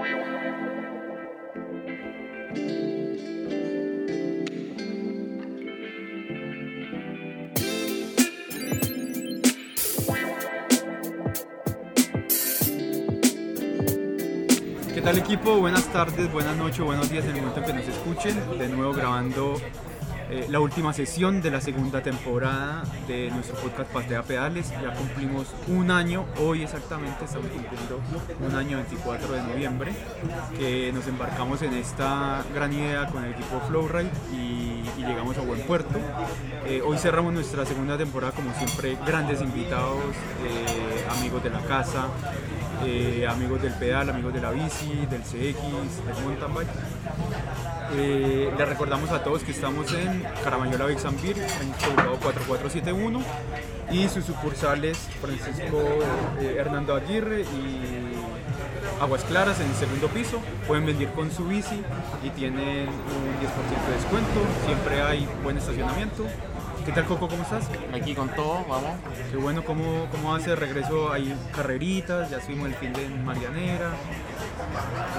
¿Qué tal equipo? Buenas tardes, buenas noches, buenos días en el momento en que nos escuchen. De nuevo grabando eh, la última sesión de la segunda temporada de nuestro podcast Patea Pedales. Ya cumplimos un año, hoy exactamente estamos cumpliendo un año 24 de noviembre, que nos embarcamos en esta gran idea con el equipo Flowride y, y llegamos a buen puerto. Eh, hoy cerramos nuestra segunda temporada como siempre, grandes invitados, eh, amigos de la casa, amigos del pedal, amigos de la bici, del CX, del mountain bike. Eh, les recordamos a todos que estamos en Caramayola Bixambir, en Sobrado 4471 y sus sucursales Francisco eh, Hernando Aguirre y Aguas Claras en el segundo piso. Pueden venir con su bici y tienen un 10% de descuento. Siempre hay buen estacionamiento. ¿Qué tal Coco? ¿Cómo estás? Aquí con todo, vamos. Qué bueno, ¿cómo, cómo hace regreso? Hay carreritas, ya estuvimos el fin de Marianera.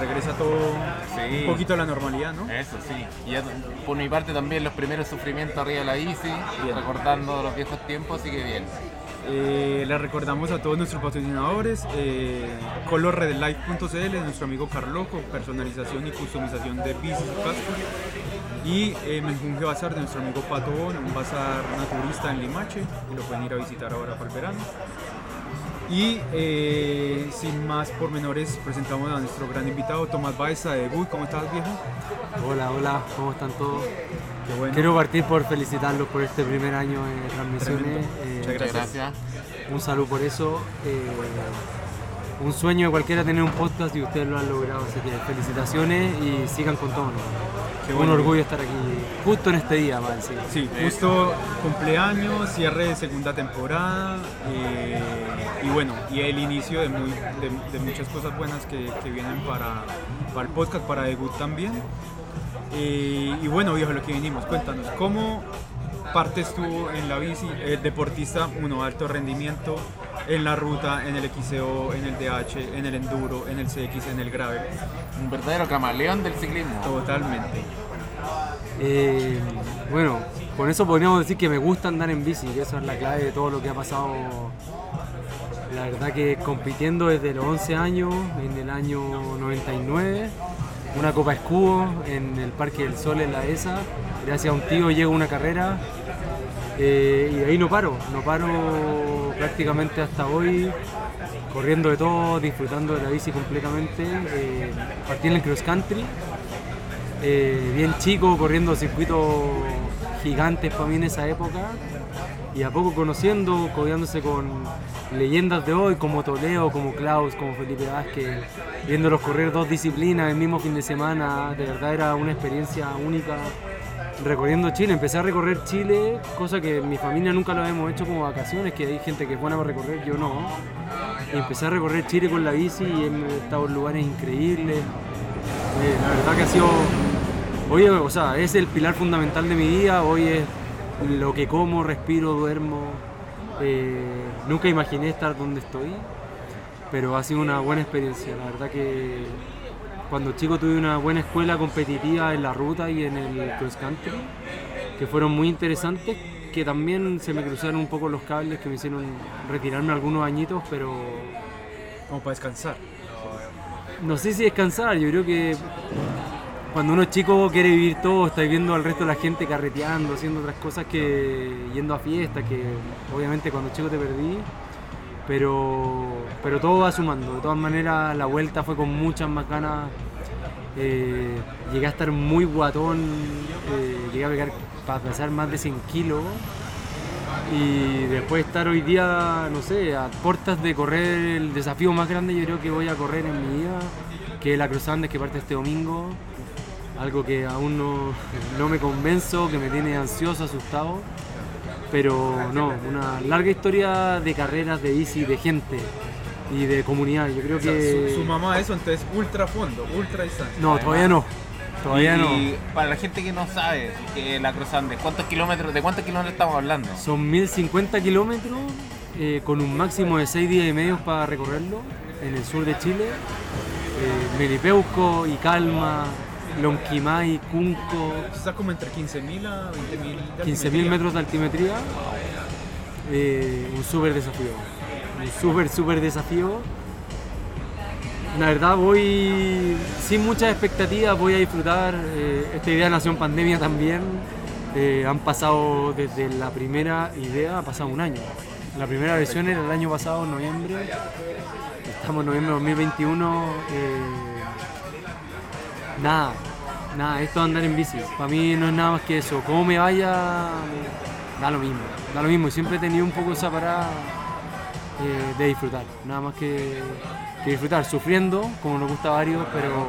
Regresa todo Sí. un poquito a la normalidad, ¿no? Eso sí. Y ya, por mi parte también los primeros sufrimientos arriba de la bici, Bien. recordando los viejos tiempos, así que bien. Eh, les recordamos a todos nuestros patrocinadores, eh, colorredlife.cl, nuestro amigo Carloco, personalización y customización de bicis y cascos. Y eh, Menjunje Bazar de nuestro amigo Pato Bon, un bazar naturista en Limache, y lo pueden ir a visitar ahora para el verano. Y eh, sin más pormenores, presentamos a nuestro gran invitado, Tomás Baeza de Buy. ¿Cómo estás, viejo? Hola, hola, ¿cómo están todos? Qué bueno. Quiero partir por felicitarlos por este primer año de transmisiones. Eh, Muchas Gracias. gracias. un saludo por eso. eh, un sueño de cualquiera tener un podcast y ustedes lo han logrado, así que felicitaciones y sigan con todo. ¿no? Qué un bueno. orgullo estar aquí justo en este día, man, sí. Sí, justo cumpleaños, cierre de segunda temporada eh, y bueno, y el inicio de, muy- de- de muchas cosas buenas que, que vienen para, para el podcast, para The Good también. Eh, y bueno, viejo, lo que vinimos, cuéntanos, ¿cómo partes tú en la bici, el deportista, uno, alto rendimiento, en la ruta, en el XCO, en el DH, en el enduro, en el CX, en el gravel? Un verdadero camaleón del ciclismo. Totalmente. Eh, bueno, con eso podríamos decir que me gusta andar en bici, que eso es la clave de todo lo que ha pasado. La verdad que compitiendo desde los 11 años, en el año 99, una Copa Escudo en el Parque del Sol en la ESA, gracias a un tío llego a una carrera eh, y ahí no paro, no paro prácticamente hasta hoy, corriendo de todo, disfrutando de la bici completamente. Eh, en el cross country, eh, bien chico, corriendo circuitos gigantes para mí en esa época. Y a poco conociendo, codeándose con leyendas de hoy como Toledo, como Klaus, como Felipe Vázquez, viéndolos correr dos disciplinas el mismo fin de semana, de verdad era una experiencia única recorriendo Chile. Empecé a recorrer Chile, cosa que mi familia nunca lo hemos hecho como vacaciones, que hay gente que es buena para recorrer, yo no. Empecé a recorrer Chile con la bici y he estado en lugares increíbles. Eh, la verdad que ha sido. Hoy, o sea, es el pilar fundamental de mi día. Hoy es lo que como, respiro, duermo. Eh, nunca imaginé estar donde estoy, pero ha sido una buena experiencia. La verdad que cuando chico tuve una buena escuela competitiva en la ruta y en el cross country, que fueron muy interesantes, que también se me cruzaron un poco los cables que me hicieron retirarme algunos añitos, pero Como para descansar. no sé si descansar, yo creo que cuando uno es chico quiere vivir todo, está viendo al resto de la gente carreteando, haciendo otras cosas que yendo a fiestas, que obviamente cuando chico te perdí, pero, pero todo va sumando. De todas maneras, la vuelta fue con muchas más ganas. eh, llegué a estar muy guatón, eh, llegué a pegar para pesar más de 100 kilos. Y después de estar hoy día, no sé, a puertas de correr el desafío más grande, yo creo que voy a correr en mi vida, que es la Cruz Andes que parte este domingo. Algo que aún no, no me convenzo, que me tiene ansioso, asustado. Pero no, una larga historia de carreras, de bici, de gente y de comunidad. Yo creo O sea, que. su, su mamá eso, entonces ultra fondo, ultra distancia. No, todavía no. Todavía no. y para la gente que no sabe que la Cruz Andes, ¿cuántos kilómetros, ¿de cuántos kilómetros estamos hablando? Son 1050 kilómetros eh, con un máximo de 6 días y medio para recorrerlo en el sur de Chile. eh, Melipeuco, Calma, Lonquimay, Cunco, Está como entre 15.000 a 20.000 de 15.000 altimetría. metros de altimetría. Eh, un súper desafío. Un súper, súper desafío. La verdad voy sin muchas expectativas, voy a disfrutar. eh, esta idea nació en pandemia también. Eh, han pasado desde la primera idea, ha pasado un año. La primera versión era el año pasado, en noviembre. Estamos en noviembre de 2021. Nada, nada, esto de andar en bici. Para mí no es nada más que eso. Cómo me vaya, da lo mismo. Da lo mismo. Siempre he tenido un poco esa parada eh, de disfrutar. Nada más que, que disfrutar, sufriendo, como nos gusta a varios, pero,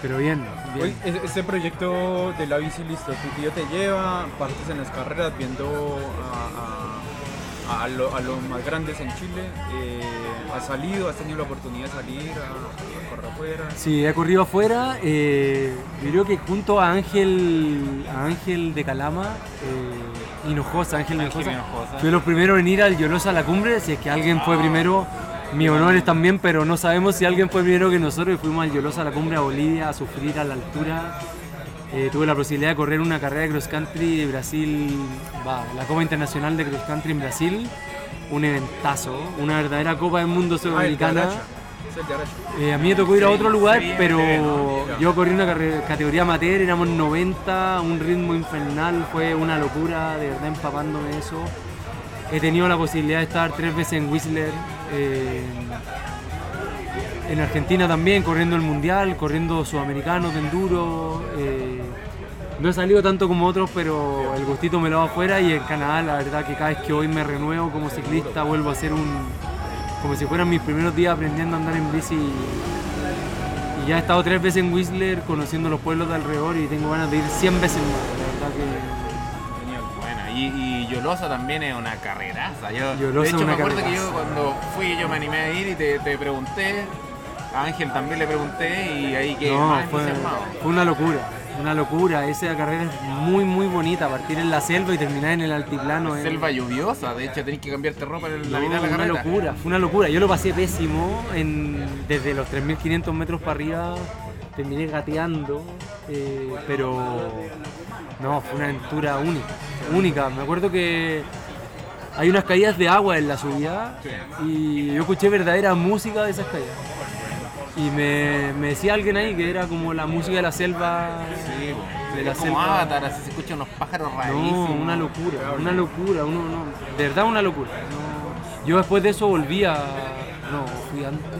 pero bien. bien. Este proyecto de la bici, listo, tu tío te lleva, partes en las carreras viendo a- a lo- a los más grandes en Chile. eh, ¿Has salido, has tenido la oportunidad de salir a, a correr afuera? Sí, he corrido afuera. eh, yo creo que junto a Ángel, a Ángel de Calama, eh, Hinojosa, Ángel, Ángel Hinojosa, Hinojosa. fui los primeros en ir al Yolosa a la cumbre. Si es que alguien fue primero, mi honor es también, pero no sabemos si alguien fue primero que nosotros y fuimos al Yolosa a la cumbre a Bolivia a sufrir a la altura. Eh, tuve la posibilidad de correr una carrera de cross country de Brasil, va, la Copa Internacional de Cross Country en Brasil. Un eventazo, una verdadera Copa del Mundo Ah, Sudamericana. Aracha. Eh, a mí me tocó ir a otro lugar, pero yo corrí una categoría amateur, éramos 90, un ritmo infernal, fue una locura, de verdad empapándome eso. He tenido la posibilidad de estar tres veces en Whistler, eh, en Argentina también, corriendo el mundial, corriendo sudamericanos de enduro. eh, no he salido tanto como otros, pero el gustito me lo va afuera y en Canadá la verdad que cada vez que hoy me renuevo como ciclista vuelvo a ser un, como si fueran mis primeros días aprendiendo a andar en bici. Y ya he estado tres veces en Whistler conociendo los pueblos de alrededor y tengo ganas de ir 100 veces más. La verdad que. Y, y Yolosa también es una carreraza. Yo, Yolosa de hecho, una me acuerdo que yo cuando fui, yo me animé a ir y te, te pregunté. A Ángel también le pregunté y ahí que no, más fue, una locura. Una locura, esa carrera es muy muy bonita, partir en la selva y terminar en el altiplano. es- Selva lluviosa, de hecho tenés que cambiarte ropa en la No, mitad de la una carrera. locura, fue una locura. Yo lo pasé pésimo en, desde los 3.500 metros para arriba. Terminé gateando, eh, pero no, fue una aventura única, única. Me acuerdo que hay unas caídas de agua en la subida y yo escuché verdadera música de esas caídas. Y me, me decía alguien ahí que era como la música de la selva. Sí. De la es como selva. Avatar, así se escuchan unos pájaros rarísimos. No, una locura, una locura, uno, no, de verdad una locura. No. Yo después de eso volví a. No, fui antes.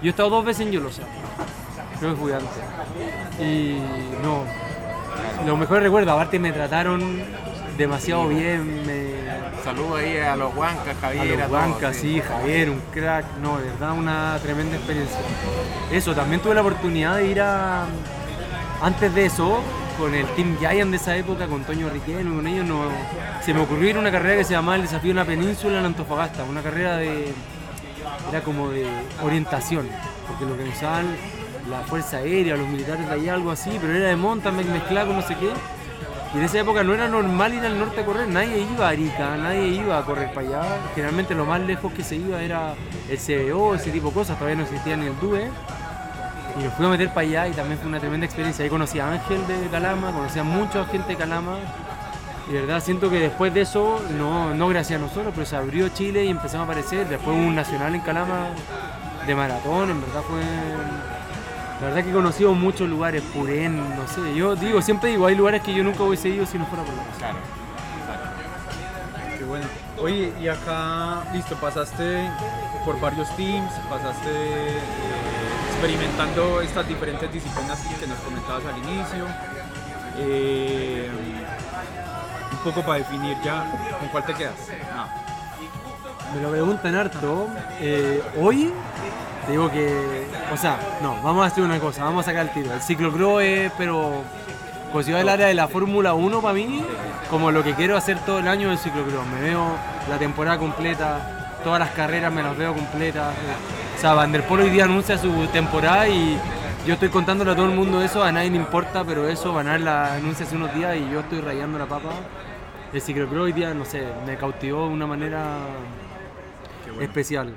Yo he estado dos veces en Yolosa. Creo que fui antes. Y no. Los mejores recuerdos, aparte me trataron demasiado bien. Me, Saludos ahí a los Huancas, a Javier. los todos, bancas, sí, Javier, un crack. No, de verdad una tremenda experiencia. Eso, también tuve la oportunidad de ir a. Antes de eso, con el Team Giant de esa época, con Toño Riquelme, con ellos, no, se me ocurrió ir a una carrera que se llamaba el Desafío de la Península en Antofagasta. Una carrera de. Era como de orientación, porque lo organizaban la Fuerza Aérea, los militares de allá, algo así, pero era de bike mezclado no sé qué. Y en esa época no era normal ir al norte a correr, nadie iba a Arica, nadie iba a correr para allá. Generalmente lo más lejos que se iba era el CBO, ese tipo de cosas, todavía no existía ni el DUE. Y nos fuimos a meter para allá y también fue una tremenda experiencia. Ahí conocí a Ángel de Calama, conocí a mucha gente de Calama. Y de verdad siento que después de eso, no, no gracias a nosotros, pero se abrió Chile y empezamos a aparecer. Después hubo un nacional en Calama de maratón, en verdad fue... La verdad que he conocido muchos lugares, Purén, no sé. Yo digo, siempre digo, hay lugares que yo nunca hubiese ido si no fuera por la música. Claro, exacto. Qué bueno. Oye, y acá, listo, pasaste por varios teams, pasaste eh, experimentando estas diferentes disciplinas que nos comentabas al inicio. Eh, un poco para definir ya con cuál te quedas. Me lo preguntan harto. Eh, hoy te digo que, o sea, no, vamos a hacer una cosa, vamos a sacar el tiro. El ciclocross es, pero considero el área de la Fórmula 1 para mí como lo que quiero hacer todo el año del ciclocross. Me veo la temporada completa, todas las carreras me las veo completas. O sea, Van der Poel hoy día anuncia su temporada y yo estoy contándole a todo el mundo eso, a nadie le importa, pero eso, Van Aert la anuncia hace unos días y yo estoy rayando la papa. El ciclocross hoy día, no sé, me cautivó de una manera bueno. especial.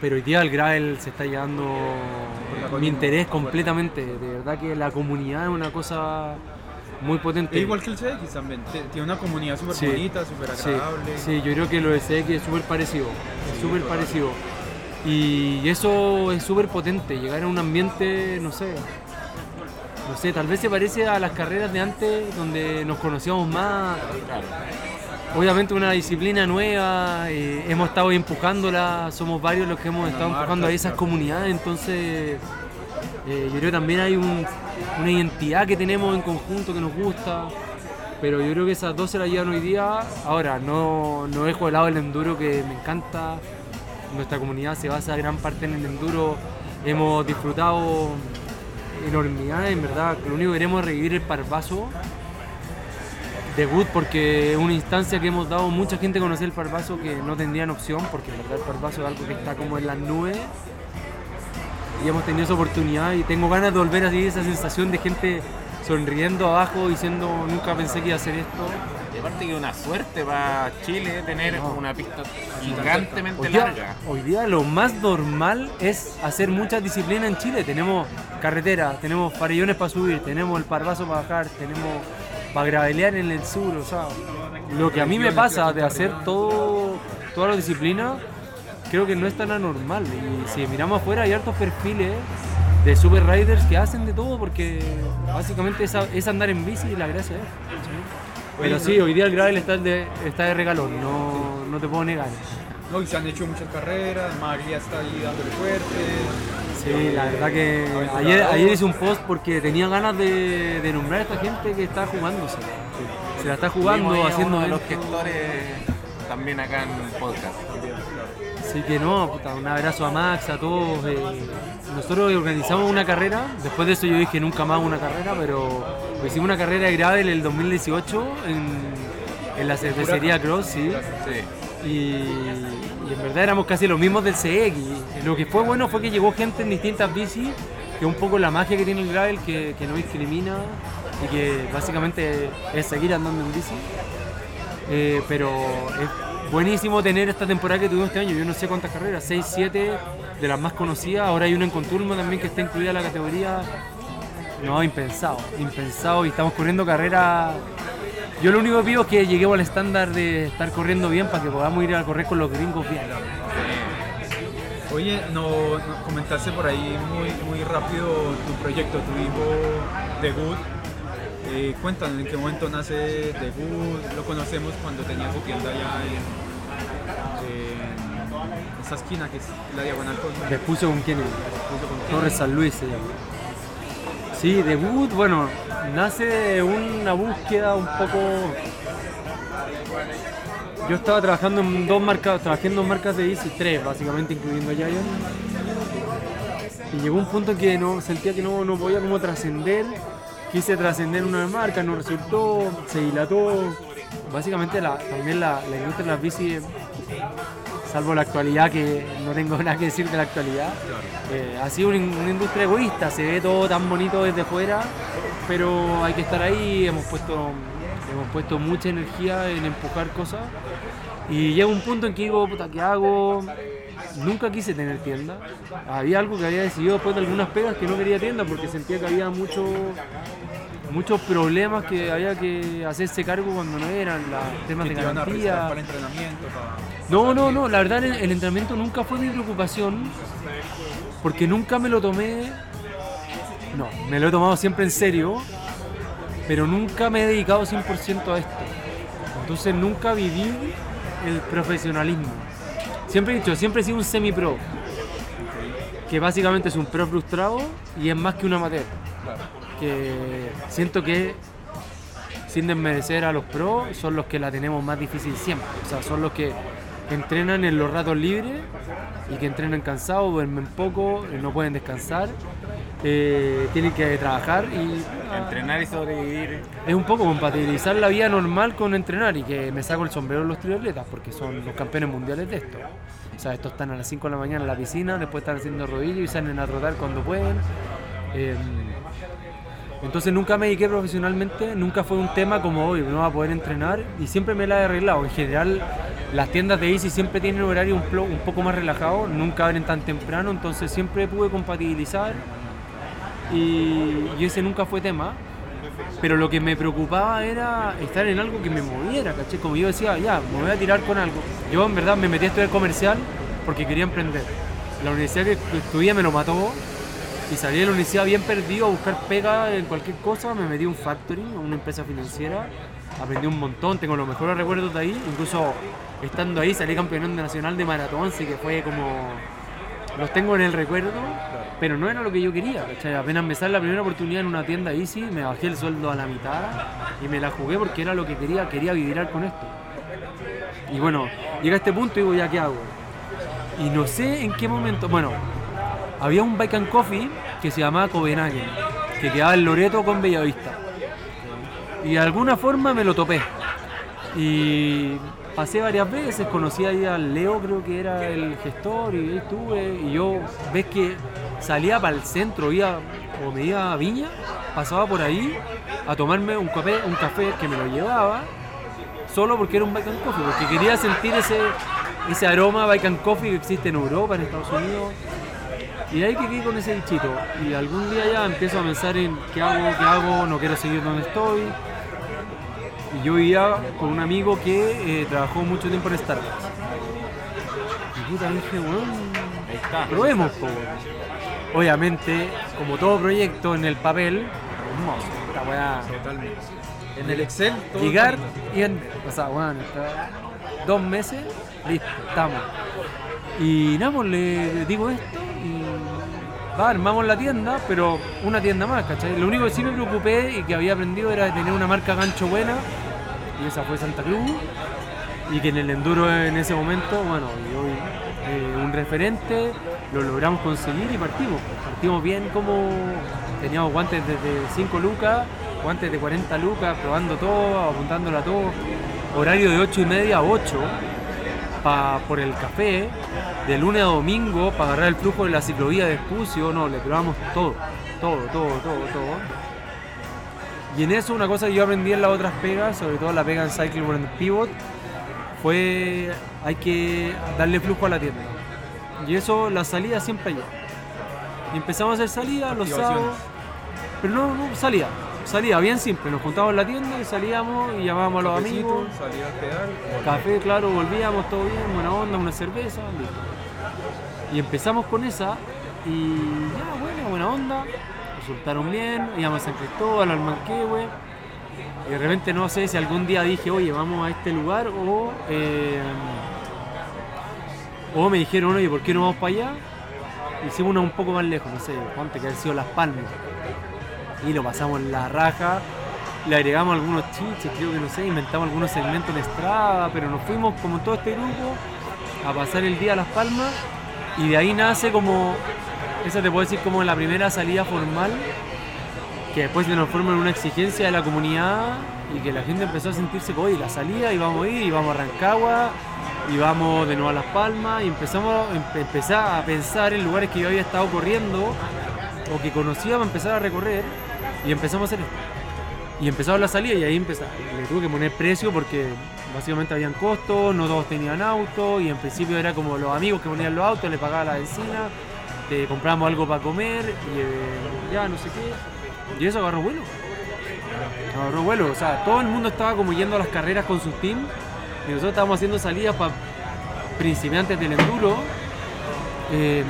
pero hoy día el Gravel se está llevando mi interés completamente. De verdad que la comunidad es una cosa muy potente. Es igual que el CX también. Tiene una comunidad súper Sí. bonita, súper agradable. sí, yo creo que lo de CX es súper parecido. Sí, súper parecido. Y eso es súper potente, llegar a un ambiente, no sé. No sé, tal vez se parece a las carreras de antes donde nos conocíamos más. Claro. Obviamente una disciplina nueva, eh, hemos estado empujándola, somos varios los que hemos estado empujando a esas comunidades, entonces eh, yo creo que también hay un- una identidad que tenemos en conjunto que nos gusta, pero yo creo que esas dos se las llevan hoy día. Ahora, no, no dejo de lado el enduro que me encanta, nuestra comunidad se basa gran parte en el enduro, hemos disfrutado enormidad, en verdad, lo único que queremos es revivir el parvazo debut porque es una instancia que hemos dado mucha gente a conocer el Parvaso que no tendrían opción porque en verdad el Parvaso es algo que está como en las nubes y hemos tenido esa oportunidad y tengo ganas de volver a esa sensación de gente sonriendo abajo diciendo nunca pensé que iba a hacer esto. Y aparte que una suerte para Chile tener No. una pista gigantemente Hoy día, larga. hoy día lo más normal es hacer muchas disciplinas en Chile. Tenemos carretera, tenemos farellones para subir, tenemos el Parvaso para bajar, tenemos para gravelear en el sur. O sea, lo que a mí me pasa de hacer todo, todas las disciplinas, creo que no es tan anormal. Y si miramos afuera, hay hartos perfiles de super riders que hacen de todo porque básicamente es andar en bici y la gracia es. Pero sí, hoy día el gravel está de, está de regalón, no, no te puedo negar. No, y se han hecho muchas carreras, María está ahí dándole fuerte. Sí, la verdad que ayer, ayer hice un post porque tenía ganas de, de nombrar a esta gente que está jugándose. Se la está jugando, haciendo uno de los gestores también acá en el podcast. Así que no, puta, un abrazo a Max, a todos. eh, nosotros organizamos una carrera, después de eso yo dije nunca más una carrera, pero hicimos una carrera de gravel el 2018 en, en la cervecería Cross, sí. Sí. Y, y en verdad éramos casi los mismos del CX. Lo que fue bueno fue que llegó gente en distintas bicis, que es un poco la magia que tiene el gravel, que, no discrimina y que básicamente es seguir andando en bici. Eh, pero es buenísimo tener esta temporada que tuvimos este año. Yo no sé cuántas carreras, 6, 7 de las más conocidas. Ahora hay una en Conturmo también que está incluida en la categoría. No, impensado, impensado. Y estamos corriendo carreras. Yo lo único que pido es que lleguemos al estándar de estar corriendo bien para que podamos ir a correr con los gringos bien. Oye, no, no- comentaste por ahí muy, muy rápido tu proyecto, tu hijo Debut. Eh, cuéntanos en qué momento nace Debut. Lo conocemos cuando tenía su tienda allá en, en esa esquina que es la diagonal con Les puse con quién Torres San Luis se llama. Sí, debut, bueno, nace de una búsqueda un poco. Yo estaba trabajando en dos marcas, trabajé en dos marcas de bici, tres básicamente, incluyendo Giant. Y llegó un punto en que no sentía que no, no podía como trascender. Quise trascender una marca, no resultó, se dilató. Básicamente la, también la, la industria de las bicis salvo la actualidad, que no tengo nada que decir de la actualidad. Eh, ha sido una, una industria egoísta, se ve todo tan bonito desde fuera, pero hay que estar ahí, hemos puesto, hemos puesto mucha energía en empujar cosas. Y llega un punto en que digo, puta, ¿qué hago? Nunca quise tener tienda. Había algo que había decidido después de algunas pegas que no quería tienda porque sentía que había mucho, muchos problemas que había que hacerse cargo cuando no eran, los temas de garantía. para entrenamiento, para... No, no, no, la verdad el, el entrenamiento nunca fue mi preocupación porque nunca me lo tomé, no, me lo he tomado siempre en serio, pero nunca me he dedicado 100% a esto. Entonces nunca viví el profesionalismo. Siempre he dicho, siempre he sido un semi-pro, que básicamente es un pro frustrado y es más que un amateur. Que siento que sin desmerecer a los pros, son los que la tenemos más difícil siempre. O sea, son los que entrenan en los ratos libres y que entrenan cansados, duermen poco, eh, no pueden descansar, eh, tienen que trabajar y Entrenar y sobrevivir. es un poco compatibilizar la vida normal con entrenar y que me saco el sombrero los triatletas porque son los campeones mundiales de esto. O sea, estos están a las 5 de la mañana en la piscina, después están haciendo rodillos y salen a trotar cuando pueden. Eh, entonces nunca me dediqué profesionalmente, nunca fue un tema como hoy, no va a poder entrenar y siempre me la he arreglado. En general las tiendas de Easy siempre tienen horario un, un poco más relajado, nunca abren tan temprano, entonces siempre pude compatibilizar y, y ese nunca fue tema. Pero lo que me preocupaba era estar en algo que me moviera, ¿caché? Como yo decía, ya, me voy a tirar con algo. Yo en verdad me metí a estudiar comercial porque quería emprender. La universidad que estudié me lo mató y salí de la universidad bien perdido a buscar pega en cualquier cosa. Me metí a un factory, a una empresa financiera. Aprendí un montón, tengo los mejores recuerdos de ahí. Incluso estando ahí salí campeón nacional de maratón, así que fue como... Los tengo en el recuerdo, pero no era lo que yo quería. ¿cachai? Apenas me sale la primera oportunidad en una tienda Easy, me bajé el sueldo a la mitad y me la jugué porque era lo que quería, quería vibrar con esto. Y bueno, llega a este punto y digo, ¿ya qué hago? Y no sé en qué momento, bueno, había un Bike and Coffee que se llamaba Copenhagen, que quedaba en Loreto con Bellavista. Y de alguna forma me lo topé. Y pasé varias veces, conocí ahí al Leo, creo que era el gestor, y ahí estuve. Y yo, ves que salía para el centro, iba, o me iba a Viña, pasaba por ahí a tomarme un café, un café que me lo llevaba, solo porque era un Bike and Coffee, porque quería sentir ese, ese aroma Bike and Coffee que existe en Europa, en Estados Unidos. Y de ahí que quedé con ese bichito. Y algún día ya empiezo a pensar en qué hago, qué hago, no quiero seguir donde estoy. Y yo vivía con un amigo que eh, trabajó mucho tiempo en Starbucks. Y puta dije, bueno, Ahí está. probemos. Obviamente, como todo proyecto en el papel, hermoso. Esta weá, Totalmente. En el Excel, todo llegar bonito. y vender. O sea, bueno, está- dos meses, listo, estamos. Y nada, pues le, digo esto armamos la tienda, pero una tienda más, ¿cachai? Lo único que sí me preocupé y que había aprendido era tener una marca gancho buena, y esa fue Santa Cruz, y que en el enduro en ese momento, bueno, y hoy eh, un referente, lo logramos conseguir y partimos. Partimos bien como teníamos guantes desde 5 lucas, guantes de 40 lucas, probando todo, apuntándolo a todo. Horario de 8 y media a 8 pa- por el café, de lunes a domingo para agarrar el flujo de la ciclovía de Espucio, no, le probamos todo, todo, todo, todo, todo. Y en eso una cosa que yo aprendí en las otras pegas, sobre todo la pega en Cycle Brand Pivot, fue hay que darle flujo a la tienda. Y eso, la salida siempre allá. Y empezamos a hacer salida los sábados. Pero no, no, salida. Salida bien simple. Nos juntábamos en la tienda y salíamos y llamábamos a los Cafecito, amigos. Salía a pedal. Café, claro, volvíamos, todo bien, buena onda, una cerveza, listo. Y empezamos con esa y ya, bueno, buena onda, resultaron bien, íbamos a San Cristóbal, al Manquehue. Y de repente no sé si algún día dije, oye, vamos a este lugar o, eh, o me dijeron, oye, ¿por qué no vamos para allá? Hicimos una un poco más lejos, no sé, ponte que ha sido Las Palmas. Y lo pasamos en la raja, le agregamos algunos chiches, creo que no sé, inventamos algunos segmentos en Estrada, pero nos fuimos como todo este grupo a pasar el día a Las Palmas y de ahí nace como, esa te puedo decir como la primera salida formal, que después se nos forma en una exigencia de la comunidad y que la gente empezó a sentirse oye, la salida y vamos a ir y vamos a Rancagua y vamos de nuevo a Las Palmas y empezamos empezar a pensar en lugares que yo había estado corriendo o que conocía para empezar a recorrer y empezamos a hacer esto. Y empezaba la salida y ahí empezaba. Le tuve que poner precio porque básicamente habían costos, no todos tenían auto y en principio era como los amigos que ponían los autos, le pagaba la benzina, te compramos algo para comer y eh, ya no sé qué. Y eso agarró vuelo. Agarró vuelo. O sea, todo el mundo estaba como yendo a las carreras con sus teams y nosotros estábamos haciendo salidas para principiantes del enduro. Eh,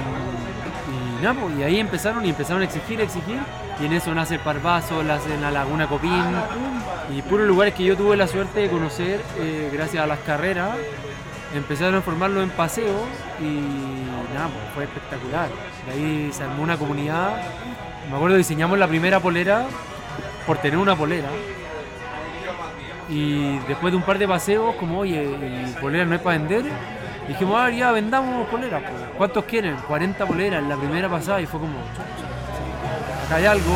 y ahí empezaron y empezaron a exigir, exigir. Y en eso nace el Parvazo, nace la Laguna Copín y puros lugares que yo tuve la suerte de conocer eh, gracias a las carreras. Empecé a transformarlo en paseo y nada, pues, fue espectacular. De ahí se armó una comunidad. Me acuerdo diseñamos la primera polera por tener una polera. Y después de un par de paseos, como oye, ¿y polera no es para vender? Dijimos, ah, ya vendamos poleras. pues. ¿Cuántos quieren? 40 poleras en la primera pasada y fue como, "Chucha, acá hay algo.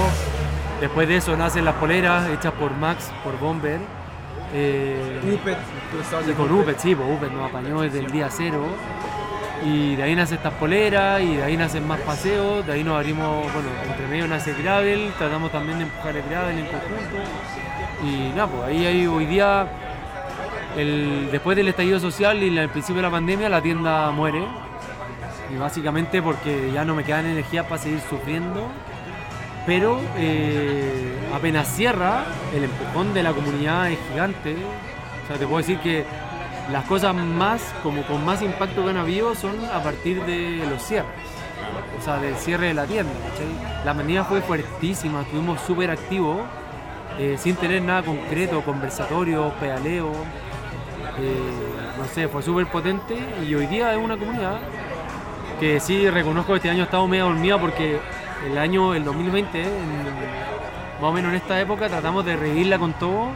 Después de eso nacen las poleras hechas por Max, por Bomber. Eh, Upet, y con Upet, sí, pues Upet nos apañó desde el día cero. Y de ahí nacen estas poleras, y de ahí nacen más paseos, de ahí nos abrimos, bueno, entre medio nace el gravel, tratamos también de empujar el gravel en conjunto. Y nada, pues ahí hay hoy día el- después del estallido social y al principio de la pandemia, la tienda muere. Y básicamente porque ya no me quedan energías para seguir sufriendo. Pero eh, apenas cierra, el empujón de la comunidad es gigante. O sea, te puedo decir que las cosas más, como con más impacto que han habido, son a partir de los cierres. O sea, del cierre de la tienda. La manía fue fuertísima, estuvimos súper activos, eh, sin tener nada concreto, conversatorios, pedaleos. eh, no sé, fue súper potente y hoy día es una comunidad que sí reconozco que este año ha estado medio dormida porque el año, el 2020, en- más o menos en esta época, tratamos de reírla con todo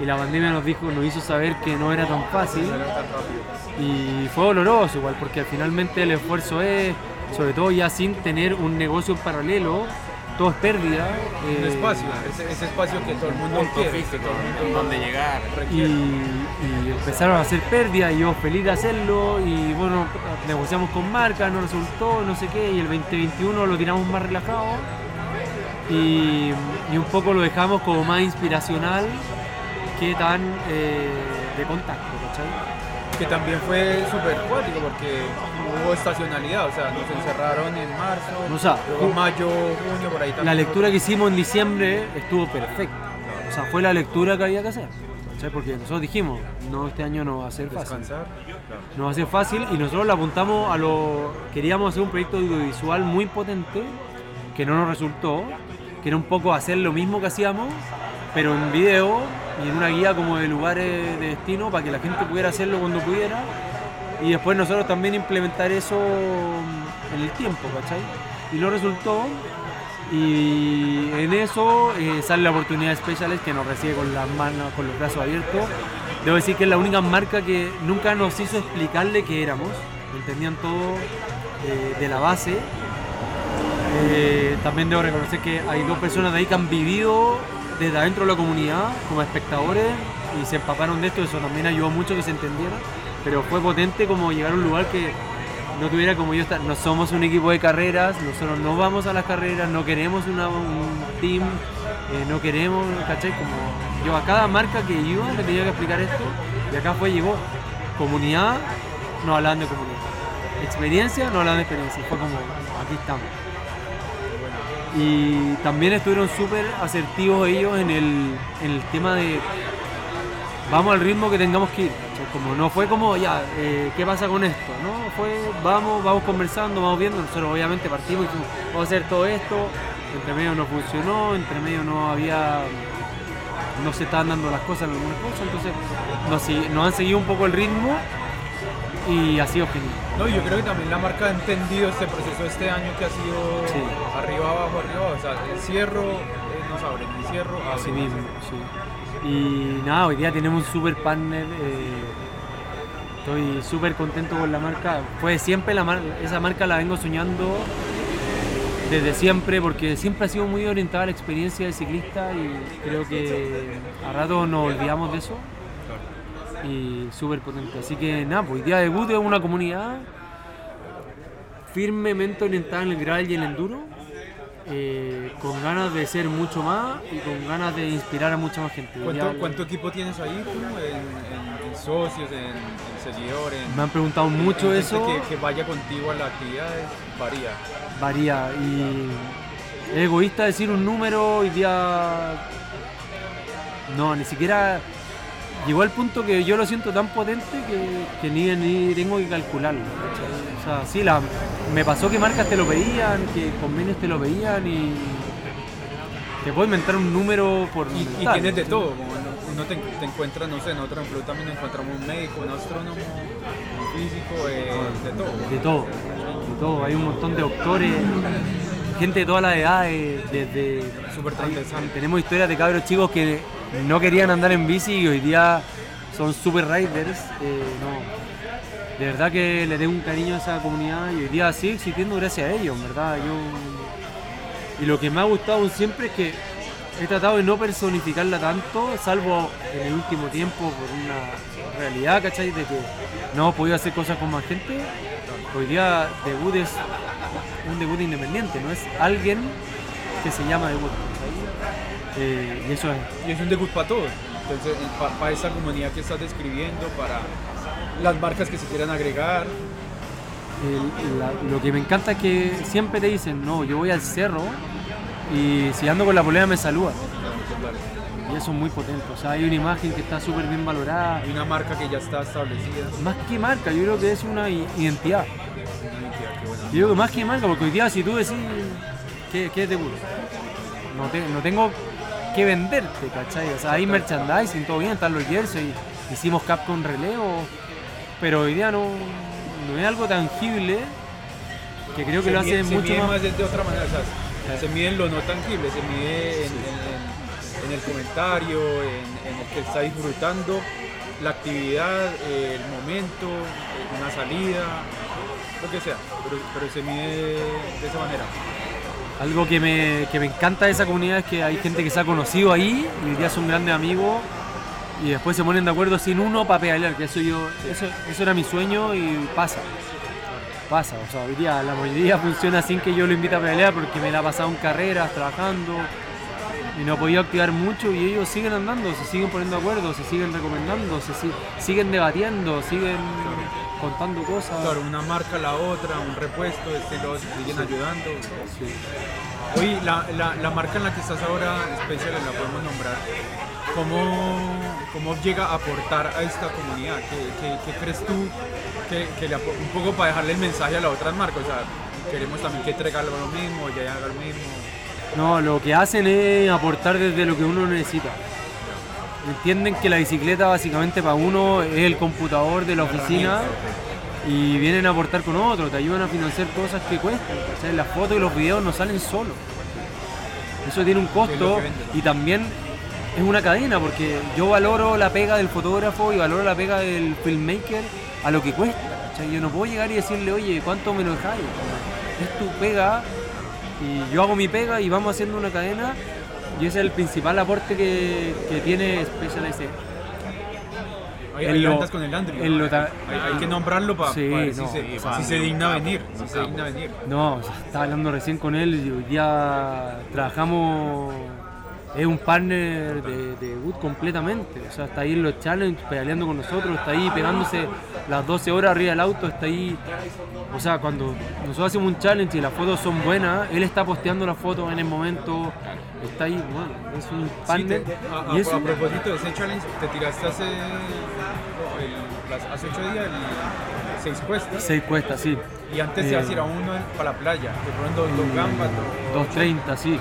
y la pandemia nos dijo, nos hizo saber que no era tan fácil y fue doloroso igual porque finalmente el esfuerzo es, sobre todo ya sin tener un negocio en paralelo, todo es pérdida. Un eh, espacio, ese, ese espacio que todo el mundo quiere. físico, que todo el mundo donde llegar. y, y empezaron a hacer pérdidas y yo feliz de hacerlo y bueno, negociamos con marca, no resultó, no sé qué, y el 2021 lo tiramos más relajado y, y un poco lo dejamos como más inspiracional que tan eh, de contacto, ¿cachai? Que también fue súper cuático porque hubo estacionalidad, o sea, nos encerraron en marzo, O sea, luego mayo, junio, por ahí también. La lectura que hicimos en diciembre estuvo perfecta, o sea, fue la lectura que había que hacer, ¿cachai? Porque nosotros dijimos, no, este año no va a ser fácil. Nos va a ser fácil y nosotros le apuntamos a lo. Queríamos hacer un proyecto audiovisual muy potente que no nos resultó, que era un poco hacer lo mismo que hacíamos, pero en video y en una guía como de lugares de destino para que la gente pudiera hacerlo cuando pudiera y después nosotros también implementar eso en el tiempo, ¿cachai? Y no resultó. Y en eso eh, sale la oportunidad de Specialist que nos recibe con las manos, con los brazos abiertos. Debo decir que es la única marca que nunca nos hizo explicarle qué éramos. Entendían todo eh, de la base. Eh, también debo reconocer que hay dos personas de ahí que han vivido desde adentro de la comunidad como espectadores y se empaparon de esto. Eso también ayudó mucho que se entendiera. Pero fue potente como llegar a un lugar que no tuviera como yo estar. No somos un equipo de carreras, nosotros no vamos a las carreras, no queremos una- un team, eh, no queremos, ¿cachai? Como yo a cada marca que iba le tenía que explicar esto y acá fue, llegó comunidad, no hablaban de comunidad. Experiencia, no hablaban de experiencia. Fue como, aquí estamos. Y también estuvieron súper asertivos ellos en el, en el tema de vamos al ritmo que tengamos que ir. ¿Cachai? Como no fue como, ya, eh, ¿qué pasa con esto? No, fue, vamos, vamos conversando, vamos viendo. Nosotros obviamente partimos y dijimos, vamos a hacer todo esto. Entre medio no funcionó, entre medio no había, no se estaban dando las cosas en algunas cosas. Entonces nos, nos han seguido un poco el ritmo y ha sido genial. No, yo creo que también la marca ha entendido este proceso este año que ha sido Sí. arriba, abajo, arriba, o sea, el cierro, eh, nos abre, el cierro, abre. Así mismo, sí. Y nada, hoy día tenemos un super partner. eh, estoy súper contento con la marca. Pues siempre esa marca la vengo soñando desde siempre porque siempre ha sido muy orientada a la experiencia del ciclista y creo que a rato nos olvidamos de eso. Y súper potente. Así que nada, pues hoy día debut es una comunidad firmemente orientada en el gravel y el enduro eh, con ganas de ser mucho más y con ganas de inspirar a mucha más gente. ¿Cuánto, Ya- cuánto equipo tienes ahí tú? En, en- en socios, en, en seguidores. Me han preguntado mucho en eso, Que, que vaya contigo a las actividades, varía. varía y es egoísta decir un número, hoy día no, ni siquiera llegó al punto que yo lo siento tan potente que, que ni, ni tengo que calcularlo. O sea, sí, la, me pasó que marcas te lo pedían, que convenios te lo pedían y te puedo inventar un número por Y, y tienes de todo, como uno uno te, te encuentra, no sé, nosotros en Flow también encontramos un médico, un astrónomo, un físico, eh, de todo. De todo, de todo. Hay un montón de doctores, gente de todas las edades, desde... Súper. Tenemos historias de cabros chicos que no querían andar en bici y hoy día son super riders. eh, no. De verdad que le tengo un cariño a esa comunidad y hoy día sigue existiendo gracias a ellos, ¿verdad? Yo... Y lo que me ha gustado siempre es que he tratado de no personificarla tanto, salvo en el último tiempo por una realidad, ¿cachai? De que no podido hacer cosas con más gente. Hoy día debut es un debut independiente, no es alguien que se llama debut. Eh, y eso es, Y es un debut para todos. Entonces, para esa comunidad que estás describiendo, para las marcas que se quieran agregar. El- la- lo que me encanta es que siempre te dicen, no, yo voy al cerro y si ando con la polera me saludan. Y eso es muy potente. O sea, hay una imagen que está súper bien valorada. Hay una marca que ya está establecida. Más que marca, yo creo que es una identidad. Yo creo que más que marca, porque hoy día si tú decís, ¿qué, qué te gusta? No, te- no tengo que venderte, ¿cachai? O sea, hay merchandising, todo bien, están los jerseys, hicimos Capcom relevo, pero hoy día no, no es algo tangible que creo que Se lo mide- hace se mucho mide más... de, otra manera, o sea, se mide en lo no tangible, se mide en, en- en el comentario, en, en el que está disfrutando la actividad, eh, el momento, eh, una salida, lo que sea, pero, pero se mide de esa manera. Algo que me, que me encanta de esa comunidad es que hay gente que se ha conocido ahí y día son grandes amigos y después se ponen de acuerdo sin uno para pedalear, que eso yo, eso, eso era mi sueño y pasa. Pasa, o sea, hoy día la mayoría funciona sin que yo lo invite a pedalear porque me la he pasado en carreras, trabajando y no podido activar mucho y ellos siguen andando, se siguen poniendo de acuerdo, se siguen recomendando, se si- siguen debatiendo, siguen contando cosas. Claro, una marca a la otra, un repuesto, este, los siguen ayudando. Oye, la, la, la marca en la que estás ahora, especial, la podemos nombrar. ¿Cómo, cómo llega a aportar a esta comunidad? ¿Qué, qué- qué crees tú que, que le un poco para dejarle el mensaje a las otras marcas? O sea, queremos también que traiga lo mismo, ya haga lo mismo. No, lo que hacen es aportar desde lo que uno necesita. Entienden que la bicicleta básicamente para uno es el computador de la oficina y vienen a aportar con otro, te ayudan a financiar cosas que cuestan. ¿cachai? Las fotos y los videos no salen solos. Eso tiene un costo y también es una cadena porque yo valoro la pega del fotógrafo y valoro la pega del filmmaker a lo que cuesta. ¿cachai? Yo no puedo llegar y decirle, oye, ¿cuánto me lo dejáis? Es tu pega y yo hago mi pega y vamos haciendo una cadena y ese es el principal aporte que, que tiene Specialized. En ahí lo- con el Andrew. hay, hay que nombrarlo para Sí, ver si, no, se, si digna venir. Si para- se digna venir. No, o sea, estaba hablando recién con él y hoy día trabajamos, es un partner de, de Wood completamente. O sea, está ahí en los challenges, pedaleando con nosotros, está ahí pegándose las 12 horas arriba del auto, está ahí. O sea, cuando nosotros hacemos un challenge y las fotos son buenas, él está posteando las fotos en el momento, está ahí, bueno, es un Sí, partner. te- a, a- y eso, a propósito de ese challenge, te tiraste hace, el- hace ocho días el seis cuestas. seis cuesta, sí. Y antes Eh, se hacía uno para la playa, que fueron dos, dos gambas. dos- 2.30, sí.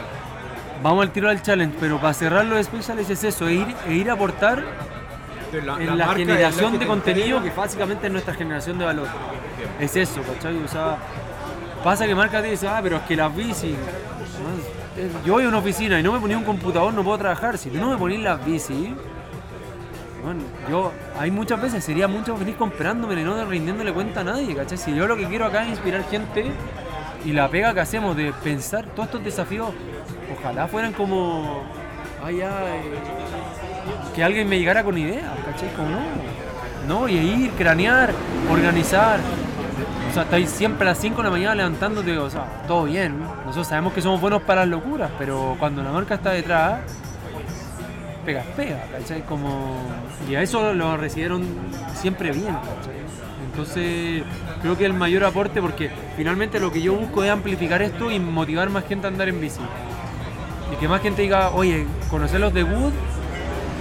Vamos al tiro del challenge, pero para cerrar los specials es eso, e ir, e ir a aportar la, en la, es generación de te contenido que básicamente es nuestra generación de valor. Es eso, ¿cachai? O sea, pasa que marca te dice, ah, pero es que las bici. ¿no? Eh, Yo voy a una oficina y no me ponía un computador, no puedo trabajar. Si tú no me ponís las bici, bueno, yo hay muchas veces sería mucho feliz comprándome no rindiéndole cuenta a nadie, ¿cachai? Si yo lo que quiero acá es inspirar gente y la pega que hacemos de pensar todos estos desafíos, ojalá fueran como, que alguien me llegara con ideas, ¿cachai? Como no. No, y ir, cranear, organizar. O sea, estáis siempre a las 5 de la mañana levantándote, o sea, todo bien. Nosotros sabemos que somos buenos para las locuras, pero cuando la marca está detrás, pegas, pega, ¿cachai? Como... Y a eso lo recibieron siempre bien, ¿cachai? Entonces, creo que el mayor aporte, porque finalmente lo que yo busco es amplificar esto y motivar más gente a andar en bici. Y que más gente diga, oye, conocer los de Wood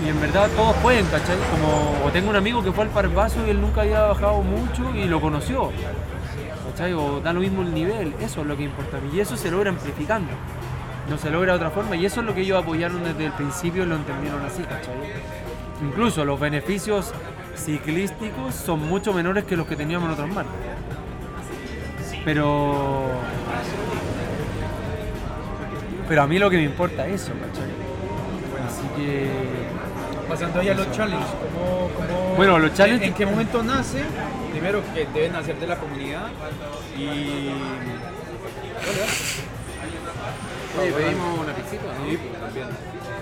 y en verdad todos pueden, ¿cachai? Como, o tengo un amigo que fue al Parvaso y él nunca había bajado mucho y lo conoció, ¿cachai? O da lo mismo el nivel, eso es lo que importa. Y eso se logra amplificando, no se logra de otra forma. Y eso es lo que ellos apoyaron desde el principio y lo entendieron así, ¿cachai? Incluso los beneficios ciclísticos son mucho menores que los que teníamos en otras marcas. Pero. Pero a mí lo que me importa es eso, ¿cachai? Así que. Pasando ahí a los challenges, ¿cómo, cómo- Bueno, los challenges- ¿En, qué momento nace? Primero, que deben nacer de la comunidad y... Oye, pedimos una piscita. Sí, pues, también.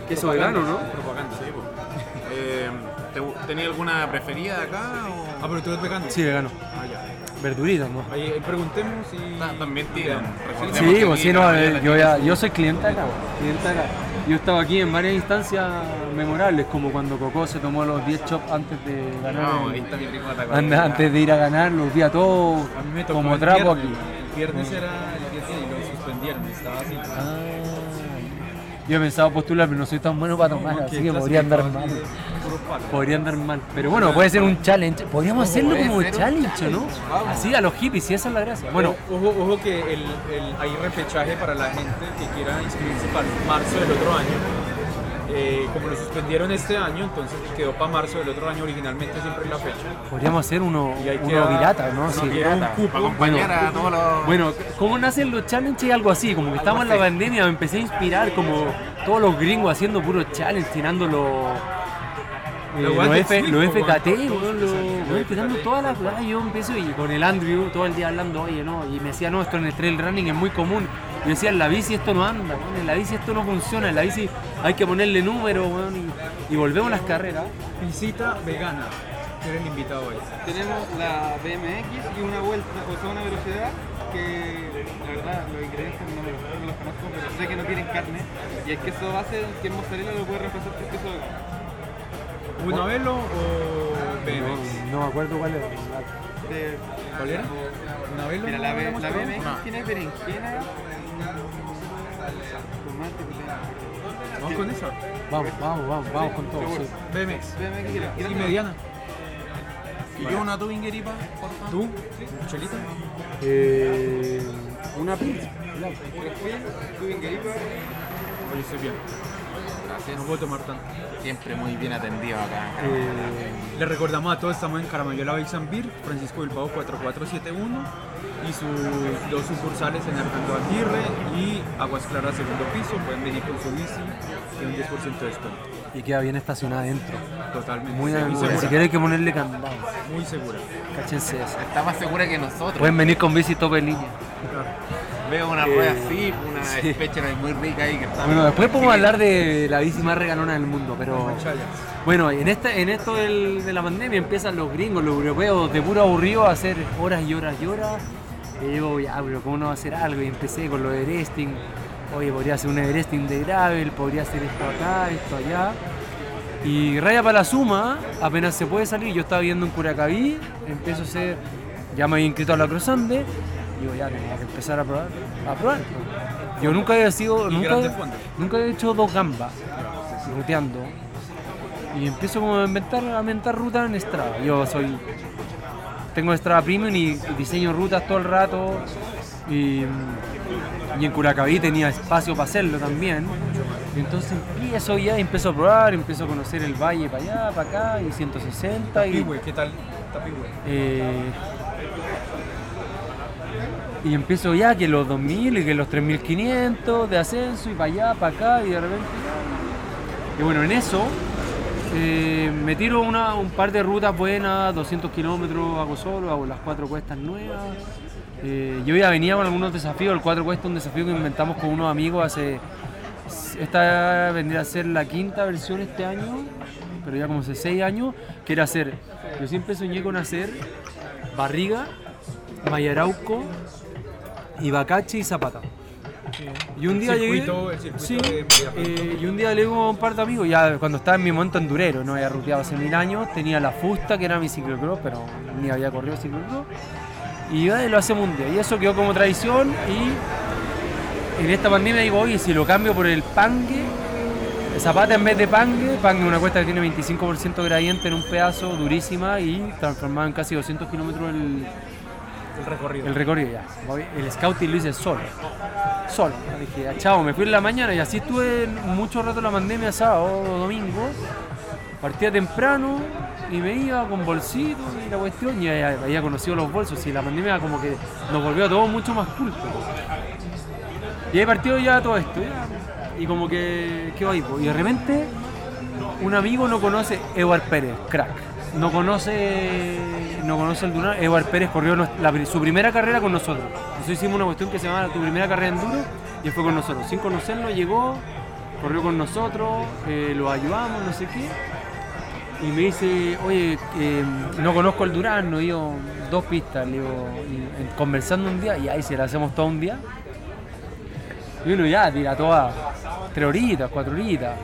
Queso vegano, ¿no? Propaganda, sí, pues. Eh, ¿te gu- ¿Tenía alguna preferida de acá? O... Ah, pero tú eres vegano. Sí, vegano. Ah, ya. Verduritas, ¿no? Preguntemos y... Ta- También tiran. Sí, pues sí, no, la yo, ya, yo soy cliente acá, cliente acá. Yo he estado aquí en varias instancias memorables, como cuando Coco se tomó los 10 chops antes de ganar. No, el- ahí está mi primo de la an- cordillera. antes de ir a ganar, los vi a todos A mí me tocó como el trapo viernes. aquí. El viernes era el viernes y lo suspendieron, estaba así. Ah, yo pensaba postular, pero no soy tan bueno para tomar, así que podría andar mal. Podría andar mal. Pero bueno, puede ser un challenge. Podríamos hacerlo como un challenge, ¿o ¿no? vamos. Así a los hippies, y esa es la gracia. Bueno, Bueno, ojo, ojo que el, el- hay repechaje para la gente que quiera inscribirse para marzo del otro año. Eh, como lo suspendieron este año, entonces quedó para marzo del otro año originalmente siempre la fecha. podríamos hacer uno, Y uno queda- pirata, ¿no? Sí. pirata. Para cupo. acompañar a todos los. Bueno, ¿cómo nacen los challenges? Algo así, como que estamos en la pandemia, me empecé a inspirar como todos los gringos haciendo puros challenges, tirando los, guantes F- po, FKT, weón. FKT. todas las cosas, y yo empiezo y con el Andrew todo el día hablando, oye, no, y me decía, no, esto en el trail running es muy común. Yo decía, en la bici esto no anda, weón, en la bici esto no funciona, en la bici hay que ponerle número, weón, y, y volvemos a las carreras. Visita vegana. Tú eres el invitado hoy. Tenemos la BMX y una vuelta, o sea, una velocidad que la verdad los ingredientes no, me los, no los conozco, pero sé que no tienen carne y el queso base, que es mozzarella, lo puede reemplazar por queso vegano. ¿Una velo o BMX? No, no me acuerdo cuál era. De- ¿Cuál era? ¿Una velo? Mira, la, ¿No B- habíamos la? BMX tiene berenjena, tomate, Vamos con esa. Vamos, vamos, vamos, vamos con todo. sí. BMX. BMX y mediana. Y yo una Tubingeripa, por favor. ¿Tú? ¿Chelita? Eh, una. Oye, estoy bien. Gracias. No puedo tomar tanto. Siempre muy bien atendido acá. Eh, Les recordamos a todos, estamos en Caramayola Beer, Francisco Bilbao 4471 y sus dos sucursales en Hernando Aguirre y Aguas Claras segundo piso. Pueden venir con su bici, tienen un 10% de descuento. y queda bien estacionada adentro. Totalmente. Muy, muy muy segura. Si quieres hay que ponerle candado. Muy segura. Cáchense eso. Está más segura que nosotros. Pueden venir con bici tope en línea. Veo una Eh, rueda así, una sí. Muy rica ahí que está. Bueno, después podemos hablar de la bici más regalona del mundo, pero bueno, en este, en esto del- de la pandemia empiezan los gringos, los europeos, de puro aburrido a hacer horas y horas y horas. Y digo, ya, pero ¿cómo no va a hacer algo? Y empecé con lo de Everesting. Oye, podría hacer un Everesting de gravel, podría hacer esto acá, esto allá. Y raya para la suma, apenas se puede salir, yo estaba viendo en Curacaví, empiezo a hacer, ya me había inscrito a la Cruzande, digo, ya tenía que empezar a probar, a probar. Yo nunca había sido, nunca, nunca había hecho dos gambas, ruteando. Y empiezo como a inventar, a inventar rutas en Strava. Yo soy, tengo Strava Premium y diseño rutas todo el rato. Y, y en Curacaví tenía espacio para hacerlo también. Y entonces empiezo ya, empiezo a probar, empiezo a conocer el valle para allá, para acá, y 160. Y, ¿qué tal? Eh, y empiezo ya que los 2000 y que los 3500 de ascenso y para allá, para acá y de repente... Y bueno, en eso eh, me tiro una, un par de rutas buenas, 200 kilómetros hago solo, hago las cuatro cuestas nuevas. Eh, yo ya venía con algunos desafíos, el cuatro cuestas un desafío que inventamos con unos amigos hace... Esta vendría a ser la quinta versión este año, pero ya como hace seis años, que era hacer... Yo siempre soñé con hacer Barriga, Mayarauco, Ibacache y Zapata. Y un día llegué. circuito- sí, eh, y un día le digo a un par de amigos, ya cuando estaba en mi momento endurero, no había ruteado hace mil años, tenía la fusta que era mi ciclocross, pero ni había corrido ciclocross. Y eh, lo hacemos un día. Y eso quedó como tradición. Y en esta pandemia digo, oye, si lo cambio por el pangue, Zapata en vez de pangue, pangue es una cuesta que tiene 25% gradiente en un pedazo, durísima y transformada en casi 200 kilómetros el, El recorrido. el recorrido ya. El scouting lo hice solo. Solo. Dije, "Ah, chao, me fui en la mañana y así estuve mucho rato la pandemia, sábado, domingo. Partía temprano y me iba con bolsitos y la cuestión. Y había, conocido los bolsos y la pandemia como que nos volvió a todos mucho más cultos. Y ahí partió ya todo esto. Y como que, ¿qué va? Y de repente un amigo no conoce Eduard Pérez, crack. No conoce, no conoce el Dunar. Eduard Pérez corrió su primera carrera con nosotros. Nosotros hicimos una cuestión que se llama tu primera carrera en duro y fue con nosotros. Sin conocerlo llegó, corrió con nosotros, eh, lo ayudamos, no sé qué. y me dice, oye, eh, no conozco el Durazno, y yo, dos pistas, le digo, conversando un día, y ahí se la hacemos todo un día. Y uno ya tira todas, tres horitas, cuatro horitas.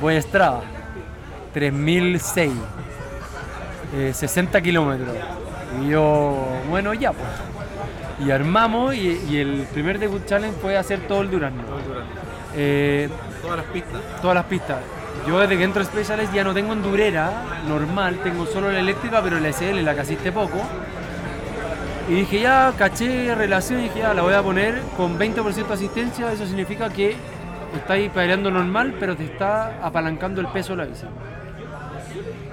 Voy a Strava, 3006, eh, 60 kilómetros. Y yo, bueno, ya pues. Y armamos, y, y el primer debut challenge fue hacer todo el Durazno. Eh, Todas las pistas. todas las pistas. Yo desde que entro a Specialized ya no tengo endurera normal, tengo solo la eléctrica, pero la SL la que asiste poco. Y dije ya, caché relación y dije ya, la voy a poner con 20% de asistencia, eso significa que estáis pedaleando normal, pero te está apalancando el peso de la bici.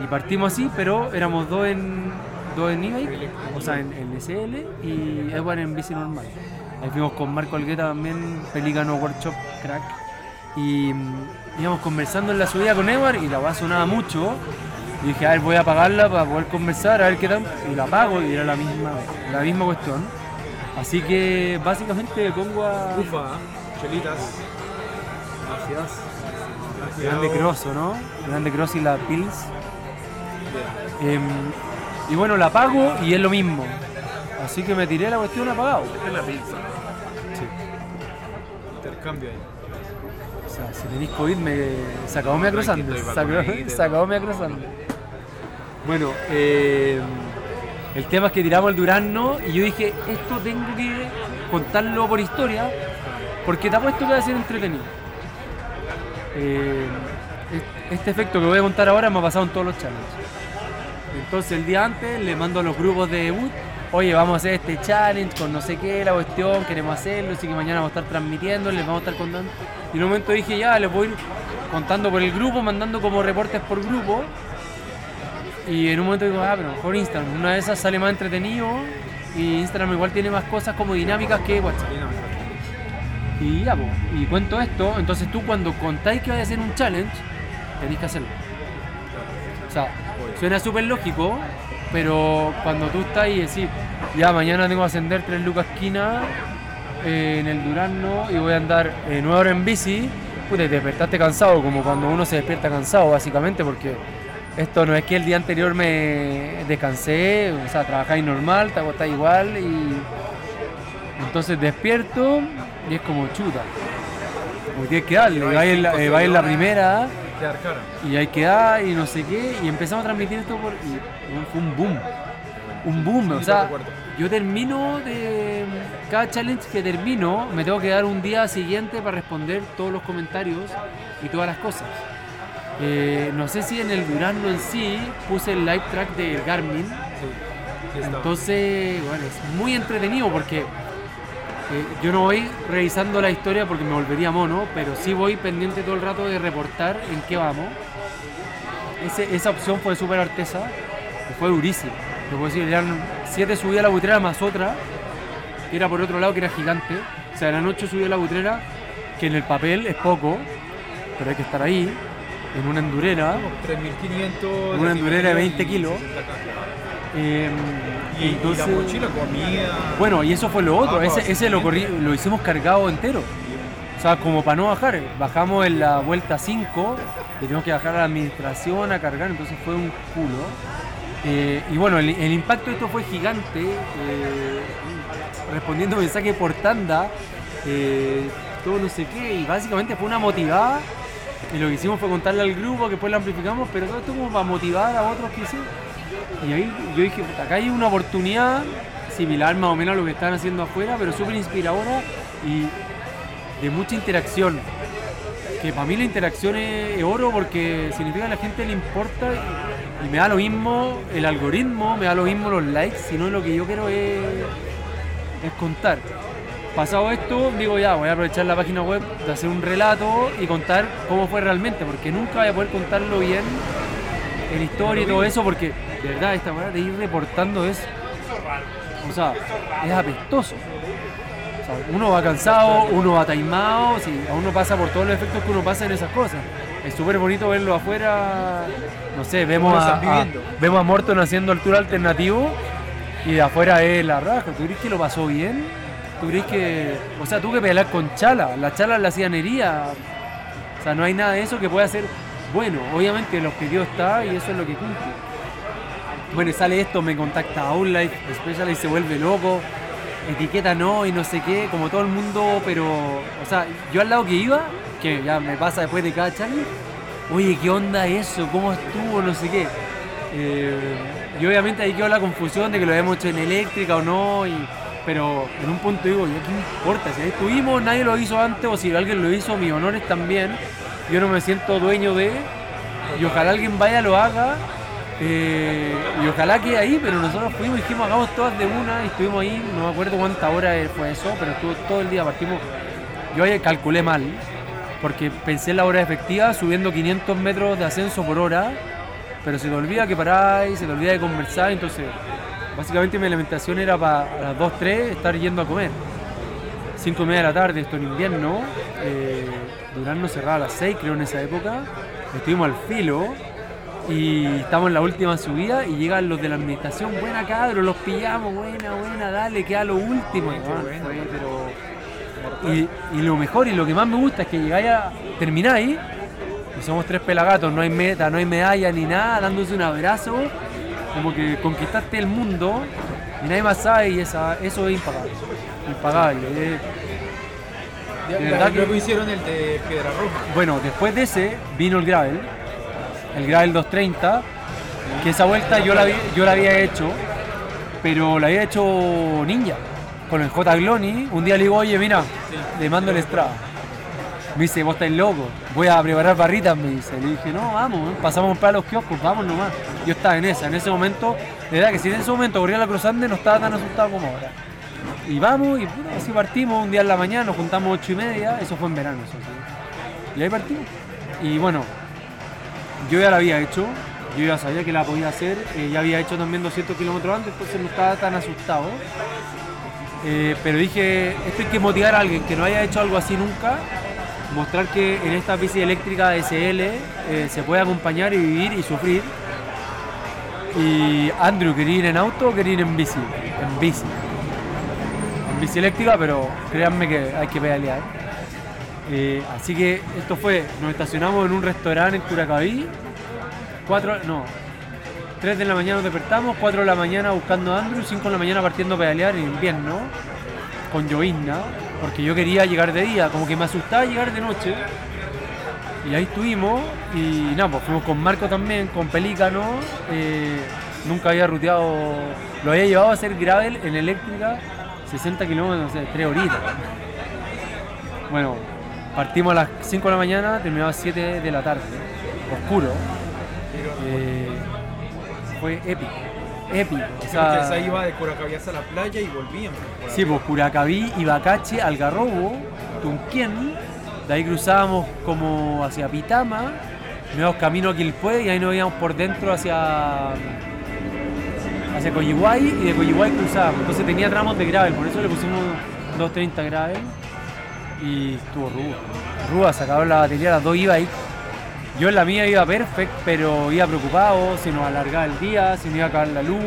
Y partimos así, pero éramos dos en, dos en e-bike, o sea, en, en SL y Edward en bici normal. Ahí fuimos con Marco Algueta también, Pelícano Workshop Crack. Y mm, íbamos conversando en la subida con Edward y la va sonaba mucho. Y dije, a ver, voy a apagarla para poder conversar, a ver qué tal. Y la apago y era la misma, la misma cuestión. Así que básicamente me pongo a. Ufa, chelitas. Grande Cross, ¿o ¿no? Grande Cross y la Pills. Em, y bueno, la apago y es lo mismo. Así que me tiré la cuestión apagado. Es la pizza. Intercambio ahí. O sea, si tenéis COVID me se acabó mi acrosante. Se acabó, mi acrosante. Bueno, eh, el tema es que tiramos el Durazno y yo dije, esto tengo que contarlo por historia porque te apuesto que va a ser entretenido. Eh, es- este efecto que voy a contar ahora me ha pasado en todos los challenges. Entonces el día antes le mando a los grupos de debut, oye, vamos a hacer este challenge con no sé qué, la cuestión, queremos hacerlo, así que mañana vamos a estar transmitiendo, les vamos a estar contando. Y en un momento dije, ya, les voy a ir contando por el grupo, mandando como reportes por grupo. Y en un momento digo, ah, pero mejor Instagram, una de esas sale más entretenido y Instagram igual tiene más cosas como dinámicas que WhatsApp. Y ya, po, y cuento esto, entonces tú cuando contáis que vais a hacer un challenge, tenéis que hacerlo. O sea, suena súper lógico, pero cuando tú estás y decís, ya mañana tengo que ascender 3 lucas esquina eh, en el Durazno y voy a andar 9 horas en bici, y te despertaste cansado, como cuando uno se despierta cansado, básicamente, porque esto no es que el día anterior me descansé, o sea, trabajáis normal, te acostáis igual y entonces despierto y es como chuta. Como tienes que darle, vais en la, cinco, eh, en la primera Y hay que dar y no sé qué y empezamos a transmitir esto por y fue un boom. Un boom, Sí, o sea, yo termino de cada challenge que termino, me tengo que dar un día siguiente para responder todos los comentarios y todas las cosas. Eh, no sé si en el Durazno en sí puse el live track del Garmin, Sí, entonces, bueno, es muy entretenido porque eh, yo no voy revisando la historia porque me volvería mono, pero sí voy pendiente todo el rato de reportar en qué vamos. Ese- esa opción fue súper artesa y fue durísimo. Te puedo decir, eran siete subidas a la butrera más otra, que era por otro lado, que era gigante. O sea, eran ocho subidas a la butrera, que en el papel es poco, pero hay que estar ahí, en una endurera. 3.500. Una endurera de 20 y kilos. 60 cajas. eh, Y, y entonces- la mochila, comida. Bueno, y eso fue lo otro, ese, ese lo, hicimos cargado entero. O sea, como para no bajar, bajamos en la vuelta 5, y tuvimos que bajar a la administración a cargar, entonces fue un culo. Eh, y bueno, el, el impacto de esto fue gigante, eh, respondiendo mensajes por tanda, eh, todo no sé qué, y básicamente fue una motivada. Y lo que hicimos fue contarle al grupo, que después lo amplificamos, pero todo esto como para motivar a otros que hicieron. Y ahí yo dije, puta, acá hay una oportunidad similar más o menos a lo que están haciendo afuera, pero súper inspiradora y de mucha interacción. Que para mí la interacción es, oro porque significa que a la gente le importa y, y me da lo mismo el algoritmo, me da lo mismo los likes, sino lo que yo quiero es, es contar. Pasado esto, digo ya, voy a aprovechar la página web de hacer un relato y contar cómo fue realmente, porque nunca voy a poder contarlo bien en historia y todo eso, porque de verdad esta manera de ir reportando es, o sea, es apestoso. O sea, uno va cansado, uno va taimado, sí, a uno pasa por todos los efectos que uno pasa en esas cosas. Es súper bonito verlo afuera, no sé, vemos a, vemos a Morton haciendo altura alternativo y de afuera es la raja. ¿Tú crees que lo pasó bien? ¿Tú crees que, o sea, tú que pelear con Chala, la Chala la hacían herida, o sea, no hay nada de eso que pueda hacer bueno, obviamente el objetivo está y eso es lo que cumple. Bueno, sale esto, me contacta Outlife, Special y se vuelve loco, etiqueta no y no sé qué, como todo el mundo, pero, o sea, yo al lado que iba, que ya me pasa después de cada charlie, oye, ¿qué onda eso? ¿Cómo estuvo? No sé qué. Eh, y obviamente ahí quedó la confusión de que lo habíamos hecho en eléctrica o no, y, pero en un punto digo, ¿ya qué importa? Si ahí estuvimos, nadie lo hizo antes, o si alguien lo hizo, mis honores también. Yo no me siento dueño de, y ojalá alguien vaya, lo haga, eh, y ojalá que ahí, pero nosotros fuimos dijimos, hagamos todas de una, y estuvimos ahí, no me acuerdo cuántas horas fue eso, pero estuvo todo el día, partimos, yo ahí calculé mal, porque pensé en la hora efectiva subiendo 500 metros de ascenso por hora, pero se te olvida que paráis, se te olvida de conversar, entonces básicamente mi alimentación era para a las 2, 3 estar yendo a comer. 5 y media de la tarde, esto en invierno, eh, Durán nos cerraba a las 6 creo en esa época, estuvimos al filo y estamos en la última subida y llegan los de la administración, buena cabros, los pillamos, buena, buena, dale, queda lo último. Qué bueno. fue, pero- y, y lo mejor y lo que más me gusta es que llegáis a. termináis y somos tres pelagatos, no hay meta, no hay medalla ni nada, dándose un abrazo, como que conquistaste el mundo y nadie más sabe y esa, eso es impagable. Impagable. eh. Ya- De verdad que- luego hicieron el de Piedra Roja. Bueno, después de ese vino el gravel, el gravel 230, que esa vuelta yo la, yo la había hecho, pero la había hecho ninja, con el J. Gloni. Un día le digo, oye, mira, le mando el Strava. Me dice, vos estáis loco, voy a preparar barritas, me dice. Le dije, no, vamos, pasamos a comprar los kioscos, vamos nomás. Yo estaba en esa, en ese momento, de verdad que si en ese momento corría la cruzante no estaba tan asustado como ahora. Y vamos, y así partimos, un día en la mañana, nos juntamos ocho y media, eso fue en verano, eso sí. Y ahí partimos. Y bueno, yo ya la había hecho, yo ya sabía que la podía hacer, eh, ya había hecho también 200 kilómetros antes, entonces no estaba tan asustado. Eh, pero dije, esto hay que motivar a alguien que no haya hecho algo así nunca, mostrar que en esta bici eléctrica SL eh, se puede acompañar y vivir y sufrir. Y Andrew, ¿quería ir en auto o quería ir en bici? En bici. En bici eléctrica, pero créanme que hay que pedalear. Eh, así que esto fue, nos estacionamos en un restaurante en Curacaví, 4, no, 3 de la mañana nos despertamos, 4 de la mañana buscando a Andrew, 5 de la mañana partiendo a pedalear en invierno, con llovizna, porque yo quería llegar de día, como que me asustaba llegar de noche. Y ahí estuvimos, y nada, pues fuimos con Marco también, con Pelícano, eh, nunca había ruteado, lo había llevado a hacer gravel en eléctrica, 60 kilómetros, no sé, 3 horitas. Bueno, partimos a las 5 de la mañana, terminamos a las 7 de la tarde, oscuro. Eh, fue épico, épico. O sea, esa iba de Curacaví hasta la playa y volvían. por Sí, pues Curacaví, Ibacache, Algarrobo, Tunquén, de ahí cruzábamos como hacia Pitama, nuevos camino a Quilpué y ahí nos íbamos por dentro hacia hacia Coyihuay y de Coyihuay cruzábamos. Entonces tenía tramos de gravel, por eso le pusimos 230 gravel y estuvo ruda. Ruda, se acabó la batería, las dos iba ahí. Yo en la mía iba perfect, pero iba preocupado, si nos alargaba el día, si me iba a acabar la luz.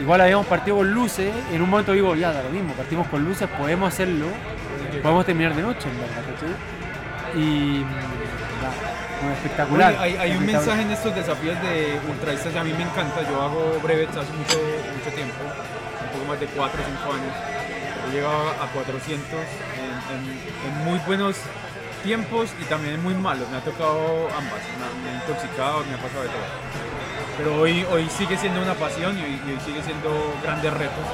Igual habíamos partido con luces, en un momento digo, ya, da lo mismo, partimos con luces, podemos hacerlo, podemos terminar de noche, en verdad, ¿cachai? Y espectacular. Oye, hay, hay un mensaje en estos desafíos de ultradistancia, a mí me encanta, yo hago brevets hace mucho, mucho tiempo, un poco más de 4 o 5 años. He llegado a 400 en, muy buenos tiempos y también en muy malos, me ha tocado ambas, me, me ha intoxicado, me ha pasado de todo. Pero hoy, hoy sigue siendo una pasión y hoy, sigue siendo grandes retos.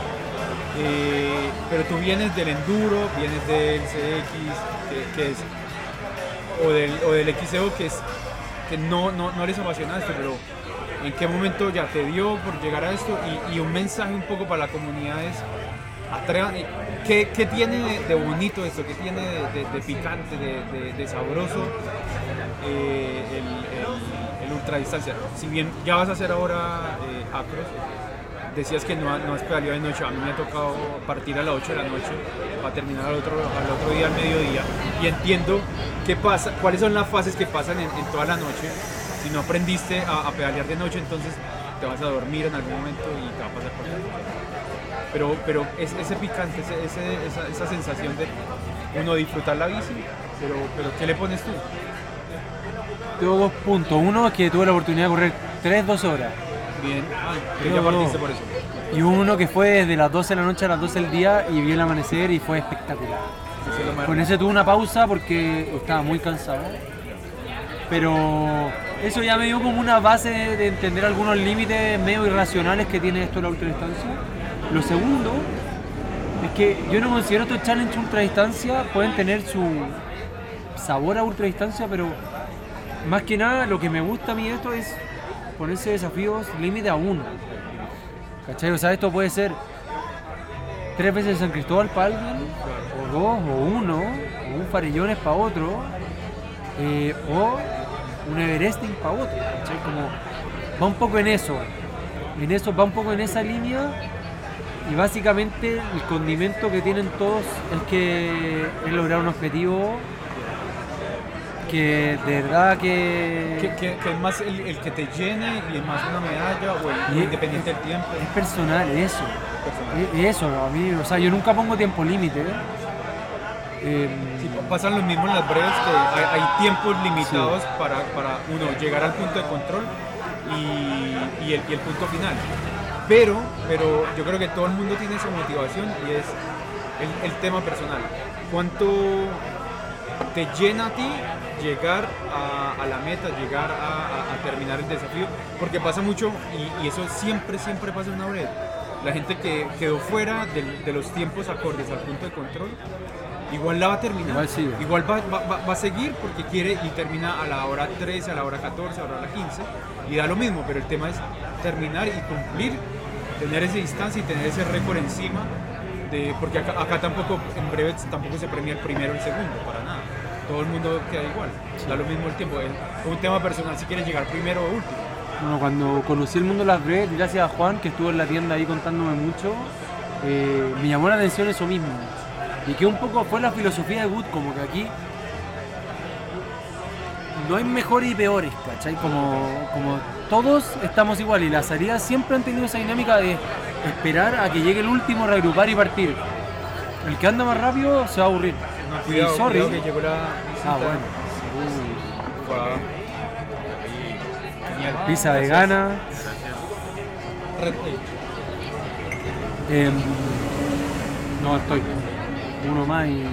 Eh, pero tú vienes del enduro, vienes del CX, que, es o del, o del XCO que es que no, no, no esto, pero en qué momento ya te dio por llegar a esto y, un mensaje un poco para la comunidad es ¿qué, qué tiene de, bonito esto? ¿Qué tiene de, picante, de, sabroso eh, el, el, el ultradistancia? Si bien ya vas a hacer ahora eh, acros, decías que no, no has pedaleado de noche, a mí me ha tocado partir a las 8 de la noche para terminar al otro, al otro día al mediodía y entiendo qué pasa, cuáles son las fases que pasan en, toda la noche. Si no aprendiste a, pedalear de noche, entonces te vas a dormir en algún momento y te va a pasar cosa. Pero, pero es, ese picante, ese- ese- esa, esa sensación de uno disfrutar la bici, pero, pero ¿qué le pones tú? tengo dos puntos. Uno es que tuve la oportunidad de correr 3, 12 horas. Bien. Ya partiste por eso. Y uno que fue desde las 12 de la noche a las 12 del día y vi el amanecer y fue espectacular. Con ese tuve una pausa porque estaba muy cansado. Pero eso ya me dio como una base de, de entender algunos límites medio irracionales que tiene esto la ultradistancia. Lo segundo es que yo no considero estos challenge ultradistancia, pueden tener su sabor a ultradistancia, pero más que nada lo que me gusta a mí esto es ponerse desafíos límite a uno. ¿Cachai? O sea, esto puede ser tres veces San Cristóbal para alguien, o dos, o uno, o un Farellones para otro, eh, o un Everesting para otro. ¿cachai? Como va un poco en eso. En eso va un poco en esa línea. Y básicamente el condimento que tienen todos es que es lograr un objetivo que de verdad que, Que, que- que es más el, el que te llene y es más una medalla o el independiente del tiempo. es personal, eso. personal. Es- Eso, a mí, o sea, yo nunca pongo tiempo límite. ¿eh? Em, Sí, pa- pasan lo mismo en las breves que hay, hay tiempos limitados para, para uno llegar al punto de control y, y el, y el punto final. Pero, pero yo creo que todo el mundo tiene esa motivación y es el, el tema personal. ¿Cuánto te llena a ti llegar a, a la meta, llegar a, a- a terminar el desafío? Porque pasa mucho y, y eso siempre, siempre pasa en una breve. La gente que quedó fuera de los tiempos acordes al punto de control igual la va a terminar. Igual. Igual va, va- va- va a seguir porque quiere y termina a la hora 13, a la hora 14, a la hora 15 y da lo mismo, pero el tema es terminar y cumplir, tener esa distancia y tener ese récord encima, de, porque acá, acá tampoco, en breve tampoco se premia el primero o el segundo, para nada. Todo el mundo queda igual, da lo mismo el tiempo. Es un tema personal si quieres llegar primero o último. Bueno, cuando conocí el mundo de las breves, gracias a Juan, que estuvo en la tienda ahí contándome mucho, eh, me llamó la atención eso mismo. Y que un poco fue la filosofía de Wood, como que aquí no hay mejores y peores, ¿cachai? Como, como todos estamos igual y las salidas siempre han tenido esa dinámica de esperar a que llegue el último, reagrupar y partir. El que anda más rápido se va a aburrir. No, Y cuidado, sorry. cuidado que llegó la. Ah, bueno. Guau. Genial. Pizza vegana. Red Tape. Em, no, estoy. Uno más y.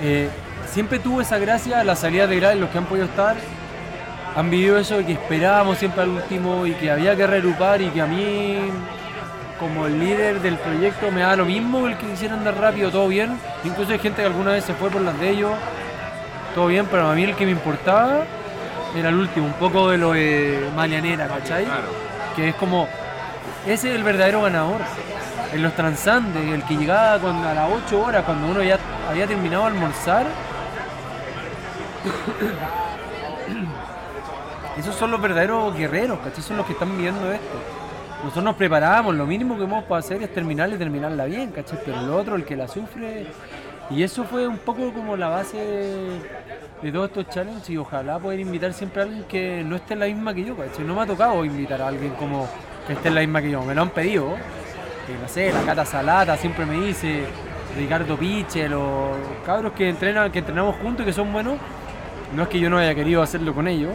eh, siempre tuvo esa gracia, la salida de Graal, los que han podido estar, han vivido eso de que esperábamos siempre al último y que había que reagrupar y que a mí, como el líder del proyecto, me da lo mismo el que quisiera andar rápido, todo bien. Incluso hay gente que alguna vez se fue por las de ellos, todo bien, pero a mí el que me importaba era el último, un poco de lo de Malianera, ¿cachai? Claro. que es como ese es el verdadero ganador en los transandes el que llegaba cuando, a las 8 horas cuando uno ya había terminado de almorzar esos son los verdaderos guerreros ¿cachai? son los que están viviendo esto nosotros nos preparamos lo mínimo que hemos para hacer es terminarla y terminarla bien ¿cachai? pero el otro el que la sufre y eso fue un poco como la base de, de todos estos challenges y ojalá poder invitar siempre a alguien que no esté en la misma que yo, ¿cachai? No me ha tocado invitar a alguien como que esté en la misma que yo, me lo han pedido. Que no sé, la Cata Salata siempre me dice, Ricardo Piche, los cabros que entrenan, que entrenamos juntos y que son buenos. No es que yo no haya querido hacerlo con ellos,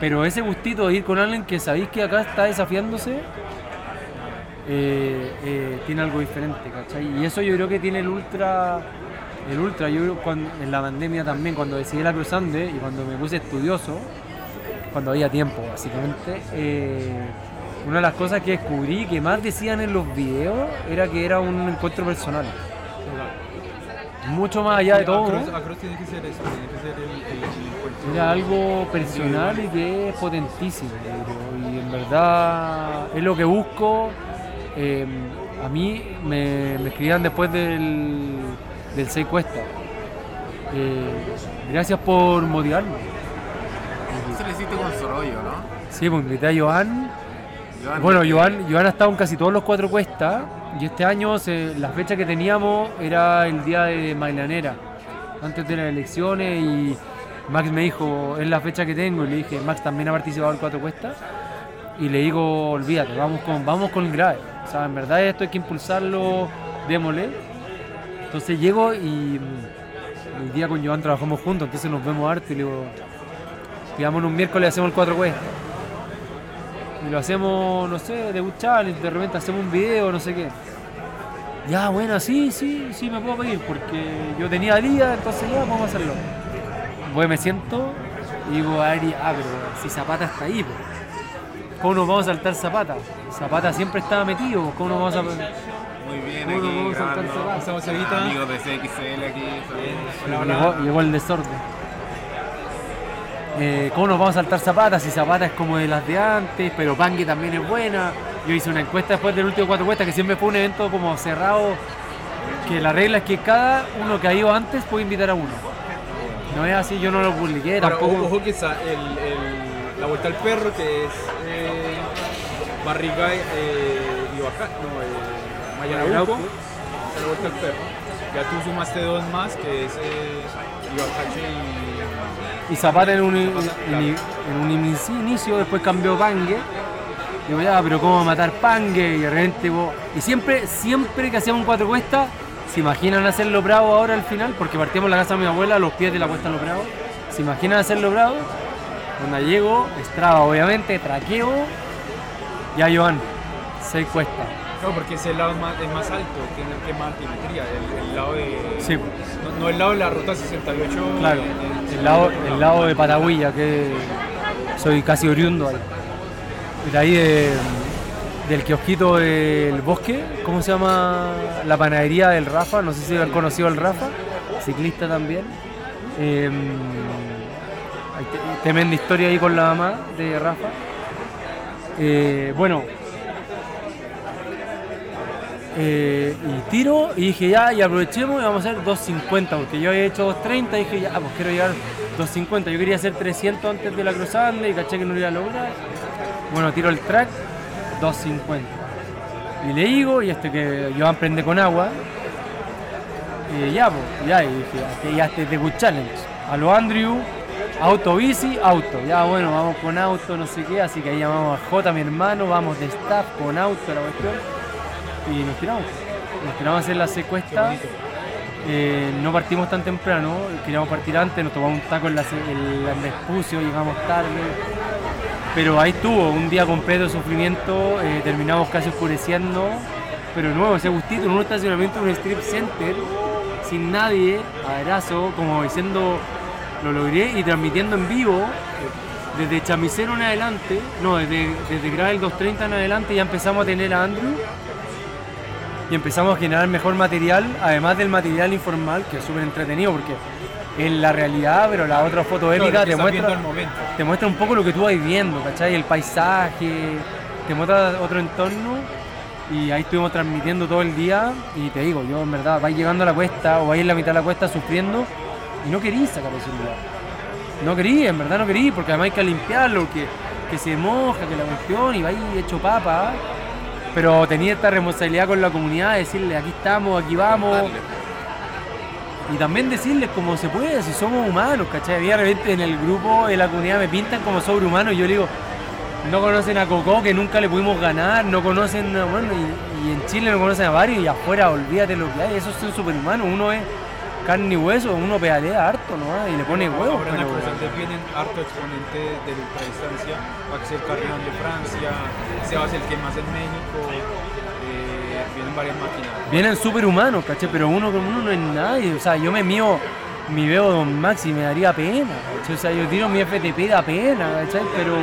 pero ese gustito de ir con alguien que sabéis que acá está desafiándose, eh, eh, tiene algo diferente, ¿cachai? Y eso yo creo que tiene el ultra, el ultra, yo creo cuando, en la pandemia también, cuando decidí la Cruz Andes y cuando me puse estudioso, cuando había tiempo básicamente, eh, una de las cosas que descubrí que más decían en los videos era que era un encuentro personal. Mucho más allá de todo. Across, Across tiene que ser eso, tiene que ser el, el-. Era algo personal y que es potentísimo. creo, Y en verdad es lo que busco. Eh, a mí me, me escribían después del, del 6 Cuesta. Eh, gracias por motivarme. Eso lo hiciste con Soroyo, ¿no? Sí, pues invité a Joan. Joan, Bueno, Joan, Joan ha estado en casi todos los cuatro cuestas. Y este año se- la fecha que teníamos era el día de Mailanera, antes de las elecciones. Y Max me dijo, es la fecha que tengo. Y le dije, Max también ha participado en cuatro cuestas. Y le digo, olvídate, vamos con, vamos con el grave. O sea, en verdad esto hay que impulsarlo, démosle. Entonces llego y mm, el día con Joan trabajamos juntos, entonces nos vemos harto y le digo, pidámonos un miércoles hacemos el cuatro cuestas. Y lo hacemos, no sé, de challenge, de repente hacemos un video, no sé qué. Ya, bueno, sí, sí, sí, me puedo pedir, porque yo tenía día, entonces ya, vamos a hacerlo. Voy, me siento y digo, a ver, ah, pero si Zapata está ahí, pues. ¿cómo nos vamos a saltar Zapata? Zapata siempre estaba metido, ¿cómo nos vamos a... Muy bien, ¿Cómo nos aquí vamos a saltar. Zapata? Estamos ahorita. Amigos de CXL aquí. Hola, hola. Llegó, llegó el desorden. Eh, ¿Cómo nos vamos a saltar Zapata? Si Zapata es como de las de antes, pero Pangue también es buena. Yo hice una encuesta después del último cuatro cuestas que siempre fue un evento como cerrado. Que la regla es que cada uno que ha ido antes puede invitar a uno. No es así, yo no lo publiqué Ahora, tampoco. ojo, ojo que el, el- la vuelta al perro, que es eh, Barriga eh, y Baca, no, eh, Mayarauco. La vuelta al perro. Ya tú sumaste dos más, que es eh, Ibacache y... Y Zapata en un, en, Zapata, claro. en un inicio, inicio, después cambió Pangue. Digo, ya, pero ¿cómo matar Pangue? Y de repente, vos- y siempre, siempre que hacíamos un cuatro cuestas, ¿se imaginan hacerlo bravo ahora al final? Porque partíamos la casa de mi abuela a los pies de la cuesta Lo Bravo. ¿Se imaginan hacerlo bravo? Cuando llego, Estrada, obviamente, traqueo, ya Joan, seis cuestas. No, porque ese lado es más, es más alto, tiene que más altimetría, el, el lado de... Sí. No, no el lado de la ruta 68. Claro, eh, el lado, el lado de Patagüilla, que soy casi oriundo ahí. De ahí de- del kiosquito del bosque, ¿cómo se llama? La panadería del Rafa, no sé si han conocido al Rafa, ciclista también. Eh, hay tremenda historia ahí con la mamá de Rafa. Eh, bueno, eh, y tiro y dije ya, y aprovechemos y vamos a hacer 250, porque yo había hecho 230 y dije ya, pues quiero llegar 250. Yo quería hacer 300 antes de la cruzande y caché que no lo iba a lograr. Bueno, tiro el track, 250. Y le digo, y este que yo prende con agua, y ya, pues, ya, y dije, "Este- ya este es de Good Challenge. A lo Andrew, auto, bici, auto. Ya, bueno, vamos con auto, no sé qué, así que ahí llamamos a J, mi hermano, vamos de staff con auto, la cuestión y nos tiramos. Nos tiramos a hacer la secuesta. Eh, no partimos tan temprano, queríamos partir antes, nos tomamos un taco en la, en en Vespucio, llegamos tarde. Pero ahí estuvo, un día completo de sufrimiento, eh, terminamos casi oscureciendo. Pero nuevo, ese gustito en un estacionamiento, en un strip center, sin nadie, abrazo, como diciendo lo logré y transmitiendo en vivo. Desde Chamicero en adelante, no, desde, desde Gravel 230 en adelante ya empezamos a tener a Andrew y empezamos a generar mejor material, además del material informal, que es súper entretenido porque es la realidad, pero la otra foto épica te muestra, el momento. te muestra un poco lo que tú vas viendo, ¿cachai? El paisaje, te muestra otro entorno y ahí estuvimos transmitiendo todo el día y te digo, yo en verdad vais llegando a la cuesta o vais en la mitad de la cuesta sufriendo y no querís sacar el celular. No querí, en verdad no querí, porque además hay que limpiarlo, que, que se moja, que la cuestión y vais hecho papa. Pero tenía esta responsabilidad con la comunidad de decirle aquí estamos, aquí vamos. Y también decirles como se puede, si somos humanos, ¿cachai? De repente en el grupo de la comunidad me pintan como sobrehumanos y yo le digo, no conocen a Coco, que nunca le pudimos ganar, no conocen, bueno, y, y en Chile no conocen a varios y afuera olvídate lo que hay, esos son superhumanos, uno es carne y hueso, uno pedalea harto, ¿no? Y le pone huevos, Ahora en pero... cruzante vienen harto exponente de ultradistancia, Axel Carrión de Francia, Sebas el que más en México, vienen varias máquinas. Vienen superhumanos, ¿cachai? Pero uno como uno no es nadie. O sea, yo me mío mi veo Don Max y me daría pena. O sea, yo tiro mi FTP da pena, ¿cachai? Pero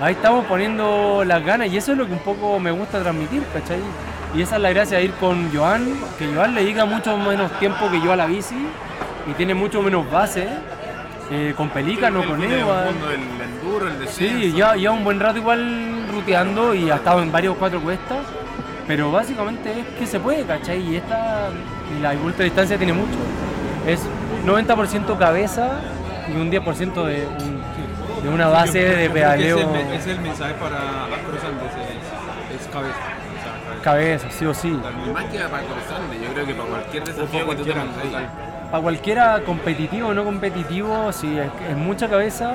ahí estamos poniendo las ganas y eso es lo que un poco me gusta transmitir, ¿cachai? Y esa es la gracia de ir con Joan, que Joan le dedica mucho menos tiempo que yo a la bici y tiene mucho menos base. eh, con Pelícano, con el Eva. enduro, el descenso. Sí, ya, ya un buen rato igual ruteando y ha estado en varios cuatro cuestas. Pero básicamente es que se puede, ¿cachai? Y esta, y la ultra distancia tiene mucho. Es 90% cabeza y un 10% de, un- de una base Yo- yo de pedaleo. Es el, me- es el mensaje para Cruz Andes, es, es cabeza. o sea, cabeza. Sí o sí. Más que para Cruzande, yo creo que para cualquier desafío que tú. Para cualquiera competitivo o no competitivo, sí, es, es mucha cabeza,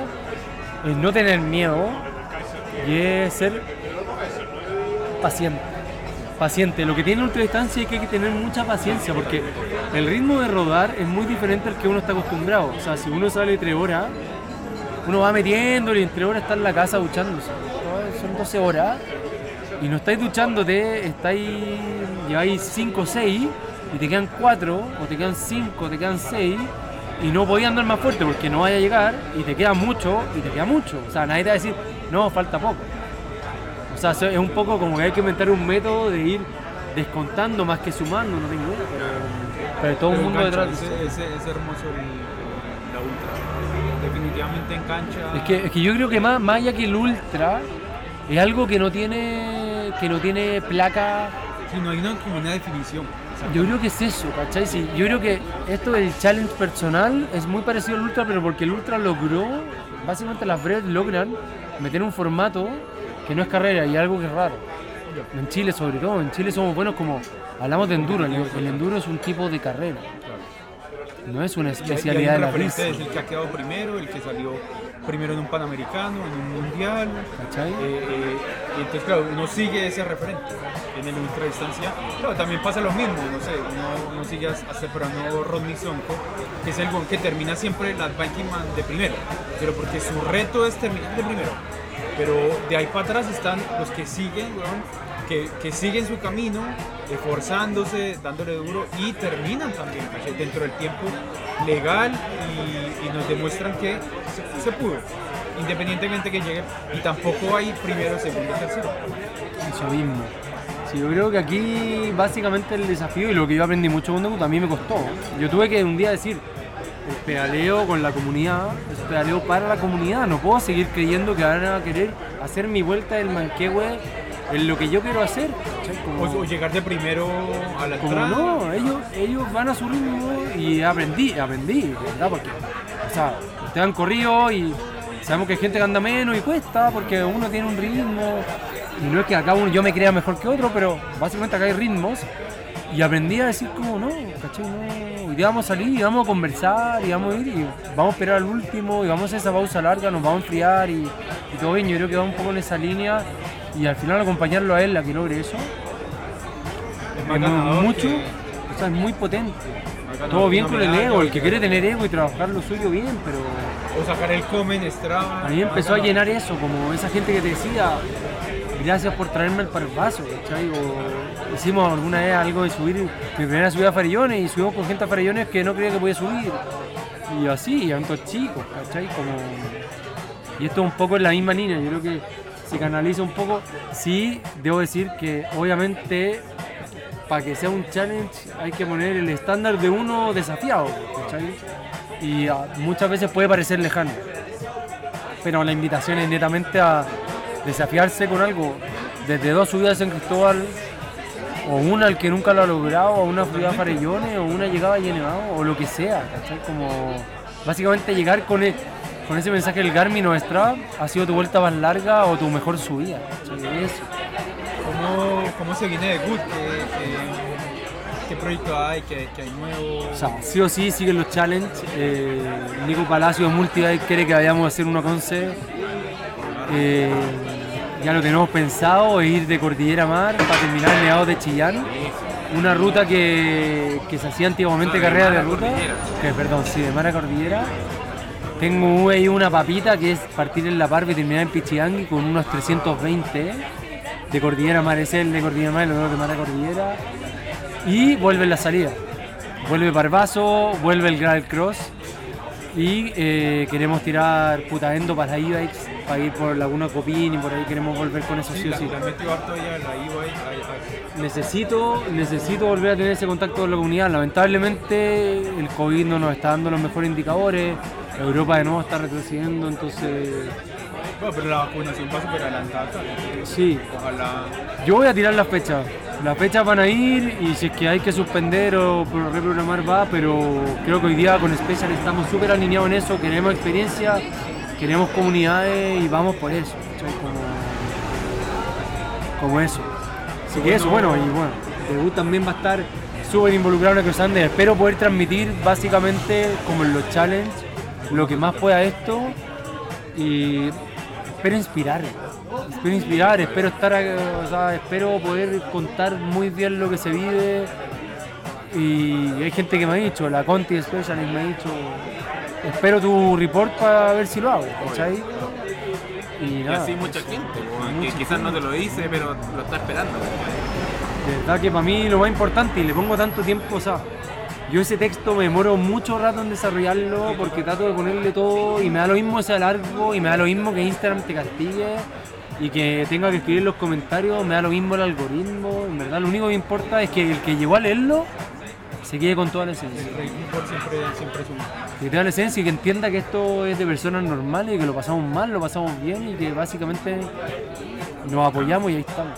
es no tener miedo y es ser paciente. Paciente. Lo que tiene ultra distancia es que hay que tener mucha paciencia porque el ritmo de rodar es muy diferente al que uno está acostumbrado. O sea, si uno sale tres horas, uno va metiéndole y entre horas está en la casa duchándose. Son 12 horas y no estáis duchándote, estáis, lleváis 5 o 6 y te quedan 4 o te quedan 5, te quedan 6 y no podías andar más fuerte porque no vaya a llegar y te queda mucho y te queda mucho. O sea, nadie te va a decir, no, falta poco. O sea, es un poco como que hay que inventar un método de ir descontando más que sumando, no tengo idea, pero, pero todo el Pero mundo engancha, detrás ese, ese- es hermoso el- la ultra. Definitivamente engancha. Es que, es que yo creo que más, más allá que el ultra es algo que no tiene que no tiene placa. Si no hay una, como una definición. Yo creo que es eso, ¿cachai? Sí, yo creo que esto del challenge personal es muy parecido al ultra, pero porque el ultra logró, básicamente las breves logran meter un formato que no es carrera y algo que es raro. En Chile sobre todo, en Chile somos buenos como hablamos de enduro, el, el enduro es un tipo de carrera. No es una especialidad de la risa. es el que ha quedado primero, el que salió primero en un panamericano, en un mundial. ¿Cachai? Eh, eh, entonces, claro, uno sigue ese referente en el ultradistancia. Claro, también pasa lo mismo, no sé, uno, uno sigue a este programa Rodney Sonko, que es el que termina siempre las Viking Man de primero, pero porque su reto es terminar de primero. Pero de ahí para atrás están los que siguen, weón, que, que siguen su camino, esforzándose, dándole duro y terminan también dentro del tiempo legal y, nos demuestran que se, se pudo, independientemente que llegue. Y tampoco hay primero, segundo, tercero. Eso mismo. Sí, yo creo que aquí básicamente el desafío y lo que yo aprendí mucho con Deku también me costó. Yo tuve que un día decir, el pedaleo con la comunidad, es pedaleo para la comunidad, no puedo seguir creyendo que van a querer hacer mi vuelta del manquehue en lo que yo quiero hacer. O, llegar de primero a la entrada. no, ellos, ellos van a su ritmo y aprendí, aprendí, ¿verdad? Porque, o sea, ustedes han corrido y sabemos que hay gente que anda menos y cuesta porque uno tiene un ritmo y no es que acá uno, yo me crea mejor que otro, pero básicamente acá hay ritmos y aprendí a decir como no, ¿cachai? No, hoy día vamos a salir y vamos a conversar y vamos a ir y vamos a esperar al último y vamos a hacer esa pausa larga, nos vamos a enfriar y, y todo bien, yo creo que va un poco en esa línea y al final acompañarlo a él a que logre eso Es es mucho, que- o sea, es muy potente. Todo bien con el ego, el que que- quiere tener ego y trabajar lo suyo bien, pero O sacar el Comen Strava. a mí empezó a llenar eso, como esa gente que te decía, gracias por traerme el. O hicimos alguna vez algo de subir, mi primera subida a Farillones y subimos con gente a Farillones que no creía que podía subir. Y así, tantos chicos, ¿cachai? Como... Y esto un poco en la misma línea, yo creo que se canaliza un poco. Sí, debo decir que obviamente para que sea un challenge hay que poner el estándar de uno desafiado, ¿cachai? Y ah, muchas veces puede parecer lejano. Pero la invitación es netamente a desafiarse con algo. Desde dos subidas en Cristóbal, o una al que nunca lo ha logrado, o una subida a Farellones, o una llegada a Yenevado, o lo que sea, ¿cachai? Como básicamente llegar con, e- con ese mensaje del Garmin o Strava, ha sido tu vuelta más larga o tu mejor subida, ¿cachai? Eso. ¿Cómo, ¿Cómo se viene de Good? ¿Qué, proyecto hay? ¿Qué, qué hay nuevo? O sea, sí o sí siguen los challenges. Eh, Nico Palacio de Multibike quiere que vayamos a hacer uno con C. Eh, ya lo tenemos pensado, es ir de Cordillera a Mar para terminar en Nevados de Chillán. Una ruta que, que se hacía antiguamente de carrera de ruta. Que, perdón, sí, de Mar a Cordillera. Tengo ahí una papita que es partir en La Parva y terminar en Pichiangui con unos 320 de Cordillera Mar. Es el de Cordillera Mar, el otro de Mar a Cordillera. Y vuelve la salida. Vuelve Barbazo, vuelve el Gravel Cross. Y eh, queremos tirar putaendo para e-bikes, para ir por Laguna Copín y por ahí queremos volver con eso sí, Sí, la, sí. la he metido harto ya, la e-bike. Necesito, necesito volver a tener ese contacto con la comunidad. Lamentablemente el COVID no nos está dando los mejores indicadores. Europa de nuevo está retrocediendo, entonces Bueno, pero la vacunación va súper adelantada. sí. Ojalá. Yo voy a tirar las fechas. Las fechas van a ir y si es que hay que suspender o pro- reprogramar va, pero creo que hoy día con Special estamos súper alineados en eso, queremos experiencia, queremos comunidades y vamos por eso. ¿cachai? Como, como eso. Así que eso, bueno, y bueno, Debut también va a estar súper involucrado en Crossander. Espero poder transmitir básicamente como en los challenges lo que más pueda esto y espero inspirar. Espero inspirar, espero estar, eh, o sea, espero poder contar muy bien lo que se vive Y hay gente que me ha dicho, la Conti Specialist me ha dicho, espero tu report para ver si lo hago, ¿cachai? Y, nada, así mucha eso. gente, que Mucha quizás no te gente. lo dice, pero lo está esperando. ¿cachai? De verdad que para mí lo más importante, y le pongo tanto tiempo, o sea, yo ese texto me demoro mucho rato en desarrollarlo porque trato de ponerle todo y me da lo mismo ese largo y me da lo mismo que Instagram te castigue y que tenga que escribir los comentarios, me da lo mismo el algoritmo, en verdad lo único que importa es que el que llegó a leerlo se quede con toda la esencia. El report siempre, siempre. Que tenga la esencia y que entienda que esto es de personas normales y que lo pasamos mal, lo pasamos bien y que básicamente nos apoyamos y ahí estamos.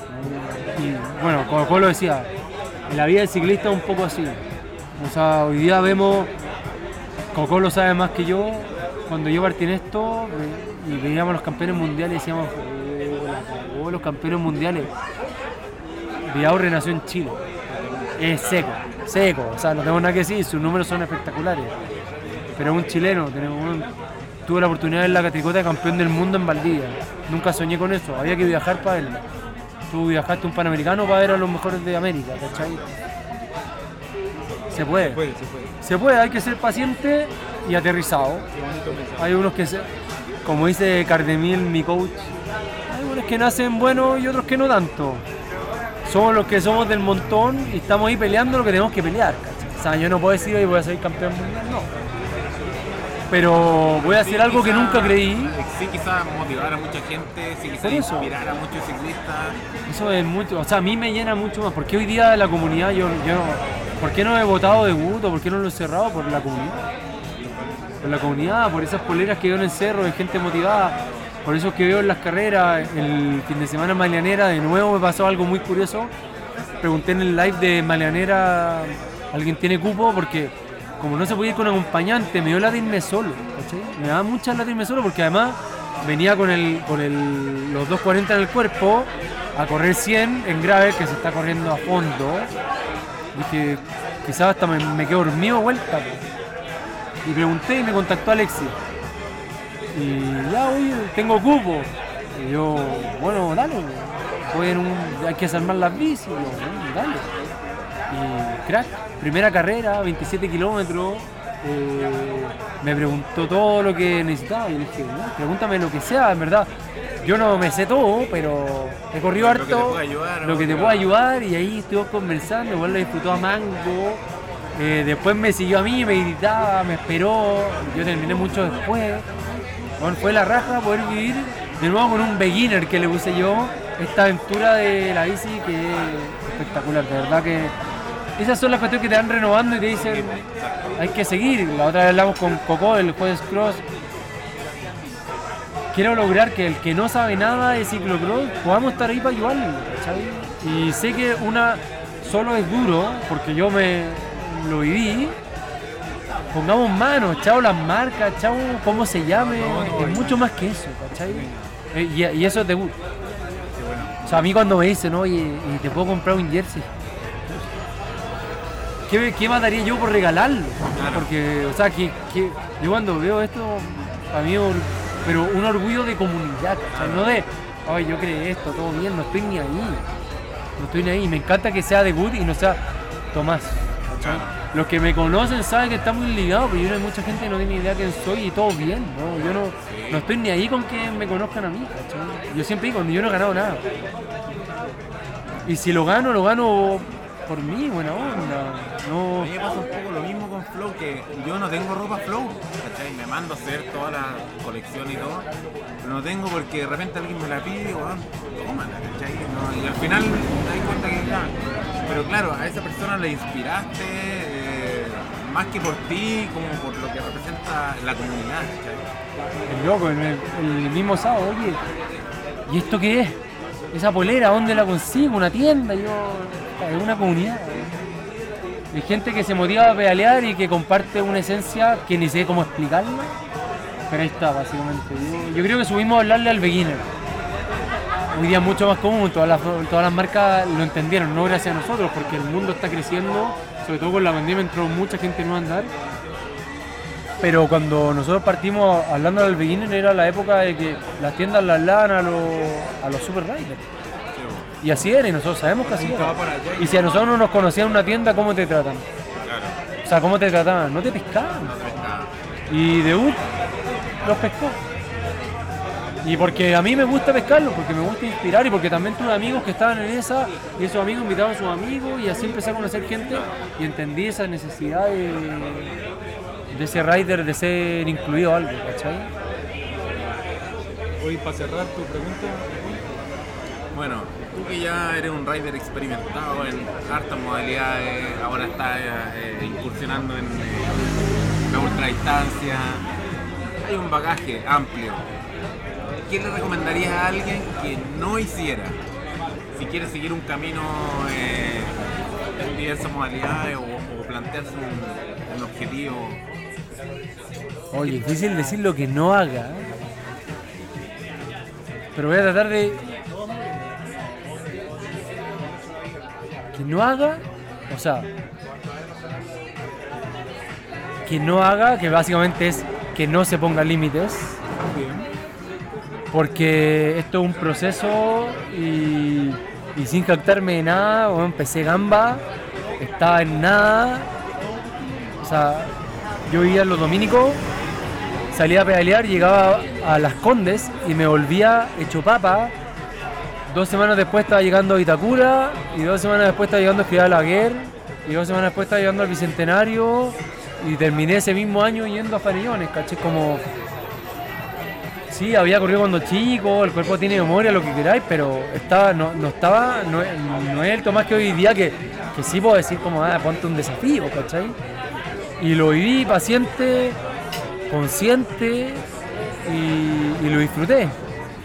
Y bueno, como Colo decía, la vida del ciclista es un poco así. O sea, hoy día vemos, Coco lo sabe más que yo, cuando yo partí en esto ve- y veíamos los campeones mundiales y decíamos, "Oh, los campeones mundiales. Villaurre nació en Chile. Es seco, seco, o sea, no tengo nada que decir, sus números son espectaculares. Pero es un chileno, tenemos un- tuve la oportunidad de ver la catricota de campeón del mundo en Valdivia. Nunca soñé con eso, había que viajar para verlo. Tú viajaste un panamericano para ver a los mejores de América, ¿cachai? Se puede. Se puede, se puede. Se puede, hay que ser paciente y aterrizado. Hay unos que, se- como dice Cardemil, mi coach, hay unos que nacen buenos y otros que no tanto. Somos los que somos del montón y estamos ahí peleando lo que tenemos que pelear. ¿cachai? O sea, yo no puedo decir hoy voy a ser campeón mundial, no. Pero voy a hacer Sí, algo que nunca creí. Sí, quizás motivar a mucha gente, sí, quizás inspirar a muchos ciclistas. Eso es mucho, o sea, a mí me llena mucho más. Porque hoy día la comunidad, yo, yo no- ¿por qué no he votado de gusto? ¿Por qué no lo he cerrado? Por la comunidad. Por la comunidad, por esas poleras que veo en el cerro, de gente motivada. Por eso que veo en las carreras, el fin de semana Malianera, de nuevo me pasó algo muy curioso. Pregunté en el live de Malianera, ¿alguien tiene cupo? Porque como no se podía ir con acompañante, me dio la de solo. Me daba mucha la de solo porque además venía con, el, con el, los 240 en el cuerpo a correr 100 en gravel que se está corriendo a fondo. Dije, quizás hasta me, me quedo dormido vuelta. Y pregunté y me contactó Alexi. Y ya, oye, tengo cupo. Y yo, bueno, dale. Voy en un, hay que desarmar las bicis. Y yo, "Bueno, dale. Y crack, primera carrera, 27 kilómetros. eh, me preguntó todo lo que necesitaba. Y le dije, "No, pregúntame lo que sea, en verdad. Yo no me sé todo, pero he corrido Lo que te harto. pueda ayudar, lo que te ¿no? pueda ayudar. Y ahí estuvimos conversando. Igual lo disfrutó a Mango. Eh, después me siguió a mí, me gritaba, me esperó. Yo terminé mucho después. Bueno, fue la raja poder vivir de nuevo con un beginner que le puse yo esta aventura de la bici que es espectacular, de verdad que esas son las cuestiones que te van renovando y te dicen hay que seguir. La otra vez hablamos con Coco del jueves cross. Quiero lograr que el que no sabe nada de ciclocross podamos estar ahí para ayudarle. Y sé que una solo es duro, porque yo me lo viví, pongamos manos, chao las marcas, chao cómo se llame, es mucho más que eso, ¿cachai? Eh, Y, y eso es debut. O sea, a mí cuando me dicen, oye, ¿y te puedo comprar un jersey? ¿Qué, qué mataría yo por regalarlo? Porque, o sea, que, que yo cuando veo esto, a mí, pero un orgullo de comunidad, ¿cachai? No de, ay, yo creé esto, todo bien, no estoy ni ahí. No estoy ni ahí. Me encanta que sea debut y no sea Tomás. Los que me conocen saben que está muy ligado, pero yo no hay mucha gente que no tiene idea quién soy y todo bien, ¿no? Yo no, no estoy ni ahí con que me conozcan a mí, ¿cachai? Yo siempre digo, yo no he ganado nada. Y si lo gano, lo gano por mí, buena onda. A No, mí me pasa un poco lo mismo con Flow, que yo no tengo ropa Flow, ¿cachai? Me mando a hacer toda la colección y todo, pero no tengo porque de repente alguien me la pide digo, "Ah, tómala, ¿cachai? No, y al final te das cuenta que ya. Pero claro, a esa persona le inspiraste eh, más que por ti, como por lo que representa la comunidad, ¿cachai? el loco, el, mismo sábado, oye, ¿y esto qué es? Esa polera, ¿dónde la consigo? ¿Una tienda? Yo, es una comunidad. Hay gente que se motiva a pedalear y que comparte una esencia que ni sé cómo explicarla. Pero ahí está, básicamente. Yo creo que subimos a hablarle al beginner. Hoy día es mucho más común, todas las, todas las marcas lo entendieron, no gracias a nosotros, porque el mundo está creciendo, sobre todo con la pandemia entró mucha gente nueva a andar. Pero cuando nosotros partimos hablando del beginner era la época de que las tiendas las hablaban a los, a los super riders. Y así era, y nosotros sabemos que así era. y- si a nosotros no nos conocían una tienda, ¿cómo te tratan? O sea, ¿cómo te trataban? No te pescaban. No. Y debut los pescó. Y porque a mí me gusta pescarlos, porque me gusta inspirar y porque también tuve amigos que estaban en esa y esos amigos invitaban a sus amigos y así empecé a conocer gente y entendí esa necesidad de, de ese rider de ser incluido algo, ¿cachai? Hoy para cerrar tu pregunta, Bueno, tú que ya eres un rider experimentado en hartas modalidades, ahora estás eh, incursionando en eh, la ultradistancia, hay un bagaje amplio. ¿Qué le recomendarías a alguien que no hiciera? Si quiere seguir un camino eh, en diversas modalidades o, o plantearse un, un objetivo. Oye, difícil decir lo que no haga. Pero voy a tratar de. Que no haga. O sea. Que no haga, que básicamente es que no se ponga límites. Porque esto es un proceso y, sin captarme de nada, empecé gamba, estaba en nada. O sea, yo vivía en los dominicos, salía a pedalear, llegaba a Las Condes y me volvía hecho papa. Dos semanas después estaba llegando a Itacura y dos semanas después estaba llegando a escribir a Laguer y dos semanas después estaba llegando al Bicentenario y terminé ese mismo año yendo a Farillones, caché como... Sí, había corrido cuando chico, el cuerpo tiene memoria, lo que queráis, pero estaba, no, no estaba, no, no es el Tomás que hoy día que, que sí puedo decir como, ah, ponte un desafío, ¿cachai? Y lo viví paciente, consciente y, y lo disfruté.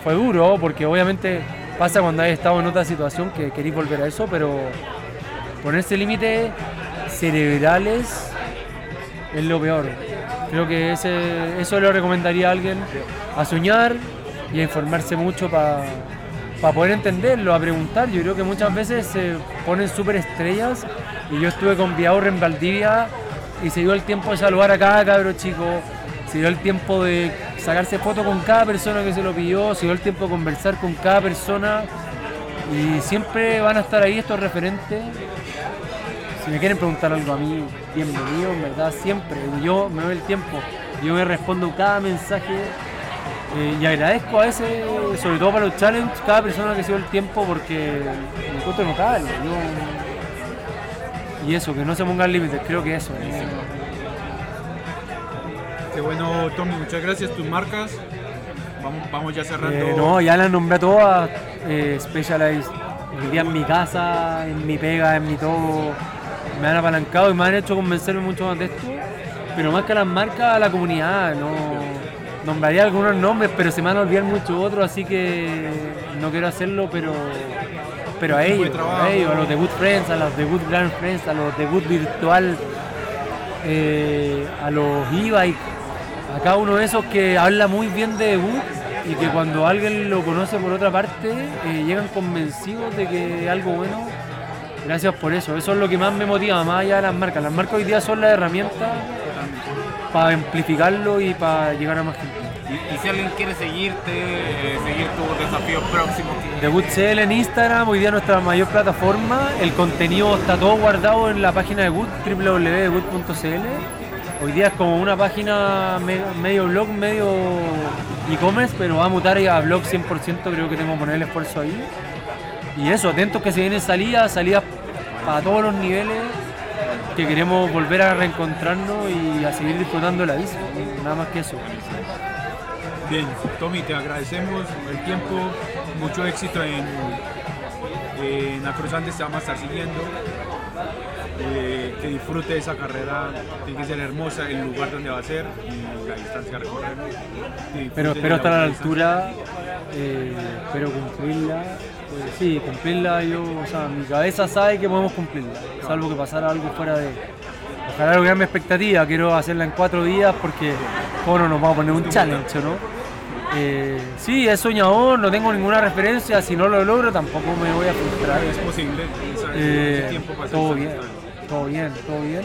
Fue duro porque obviamente pasa cuando has estado en otra situación que queréis volver a eso, pero ponerse límites cerebrales es lo peor. Creo que ese, eso lo recomendaría a alguien a soñar y a informarse mucho para poder entenderlo, a preguntar. Yo creo que muchas veces se ponen súper estrellas y yo estuve con Viaur en Valdivia y se dio el tiempo de saludar a cada cabro chico, se dio el tiempo de sacarse foto con cada persona que se lo pidió, se dio el tiempo de conversar con cada persona y siempre van a estar ahí estos referentes. Si me quieren preguntar algo a mí, bienvenido, en verdad, siempre. Yo me doy el tiempo, yo me respondo cada mensaje eh, y agradezco a veces, sobre todo para los challenges, cada persona que se dio el tiempo porque me encuentro notable. Yo- y eso, que no se pongan límites, creo que eso. eh. qué bueno Tommy, muchas gracias, tus marcas. Vamos, vamos ya cerrando. Eh, no, ya las nombré a todas. Eh, Specialized, hoy día en mi casa, en mi pega, en mi todo. Me han apalancado y me han hecho convencerme mucho más de esto. Pero más que a las marcas, a la comunidad. No, nombraría algunos nombres, pero se me van a olvidar muchos otros, así que no quiero hacerlo, pero. Pero a ellos, a ellos, a los de Good Friends, a los de Good Grand Friends, a los de Good Virtual, eh, a los e-bike, a cada uno de esos que habla muy bien de debut y que cuando alguien lo conoce por otra parte eh, llegan convencidos de que es algo bueno. Gracias por eso, eso es lo que más me motiva, más allá de las marcas. Las marcas hoy día son la herramienta para amplificarlo y para llegar a más gente. Y, y si alguien quiere seguirte, eh, seguir tus desafíos próximos, Debut CL en Instagram, hoy día nuestra mayor plataforma. El contenido está todo guardado en la página de Good, www.good.cl. Hoy día es como una página me- medio blog, medio e-commerce, pero va a mutar a blog 100%, creo que tengo que poner el esfuerzo ahí. Y eso, atentos que se vienen salidas, salidas para todos los niveles, que queremos volver a reencontrarnos y a seguir disfrutando la bici. Nada más que eso. Bien, Tommy, te agradecemos el tiempo, mucho éxito en, en la cruzante, te vamos a estar siguiendo. Eh, que disfrute de esa carrera, tiene que ser hermosa el lugar donde va a ser y la distancia a recorrer. Pero espero estar a la altura, eh, espero cumplirla. Sí, cumplirla yo, o sea, mi cabeza sabe que podemos cumplirla, salvo que pasara algo fuera de... Ojalá lograr mi expectativa, quiero hacerla en cuatro días porque, ¿cómo no nos vamos a poner un challenge, no? Eh, sí, es soñador, no tengo ninguna referencia, si no lo logro tampoco me voy a frustrar. Es posible, Eh, ese tiempo para todo bien, todo bien, todo bien.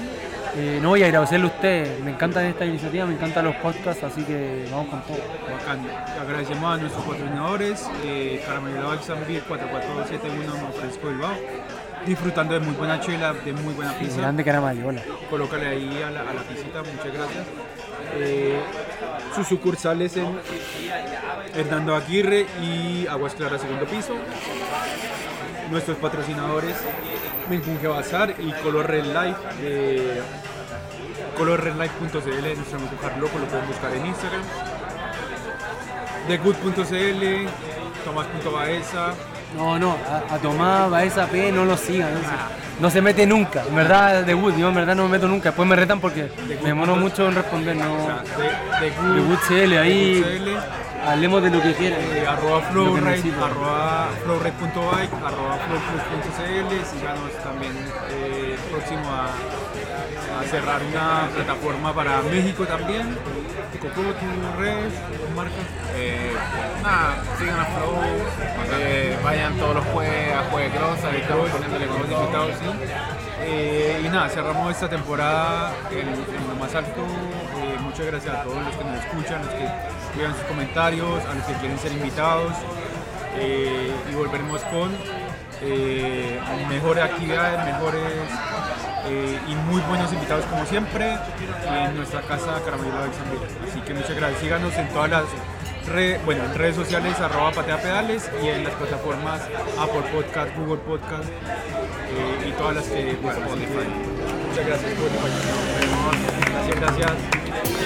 Eh, no voy a agradecerle a usted, me encanta esta iniciativa, me encantan los podcasts, así que vamos con todo. Bacán. Agradecemos a nuestros patrocinadores, eh, Caramelo Balsam Beer 4471 Fresco Bilbao, disfrutando de muy buena chela, de muy buena pizza. Grande caramallola. Colócale ahí a la, a la pisita, muchas gracias. Eh, sus sucursales en Hernando Aguirre y Aguas Claras segundo piso. Nuestros patrocinadores Menjunje Bazar y Color Red Life de colorredlife.cl, nuestro amigo Carloco, lo pueden buscar en Instagram. TheGood.cl, Tomás.baeza, No, no, a, a Tomás Baeza P no lo sigan. No, se- no se mete nunca. En verdad, de Wood, yo en verdad no me meto nunca. Después me retan porque me demono mucho en responder. No. o sea, de, de De Good, CL, ahí CL, hablemos de lo que quieran. eh, arroba necesito. arroba flowrate.bike, arroba flowplus.cl, síganos también eh, próximo a, a cerrar una plataforma para México también. Coco, tu red, tus marcas. Eh, nada, sigan a Flow, eh, vayan todos los jueves a Juegue Cross, ahí estamos poniéndole con Hemos todo. invitado, sí. Eh, y nada, cerramos esta temporada en, en lo más alto. Muchas gracias a todos los que nos escuchan, los que escriban sus comentarios, a los que quieren ser invitados. Eh, y volveremos con eh, mejores actividades, mejores eh, y muy buenos invitados como siempre en nuestra casa Caramello de Alexandria. Así que muchas gracias. Síganos en todas las redes, bueno, en redes sociales arroba patea pedales y en las plataformas Apple Podcast, Google Podcast eh, y todas las que pues. Muchas gracias. Gracias, gracias.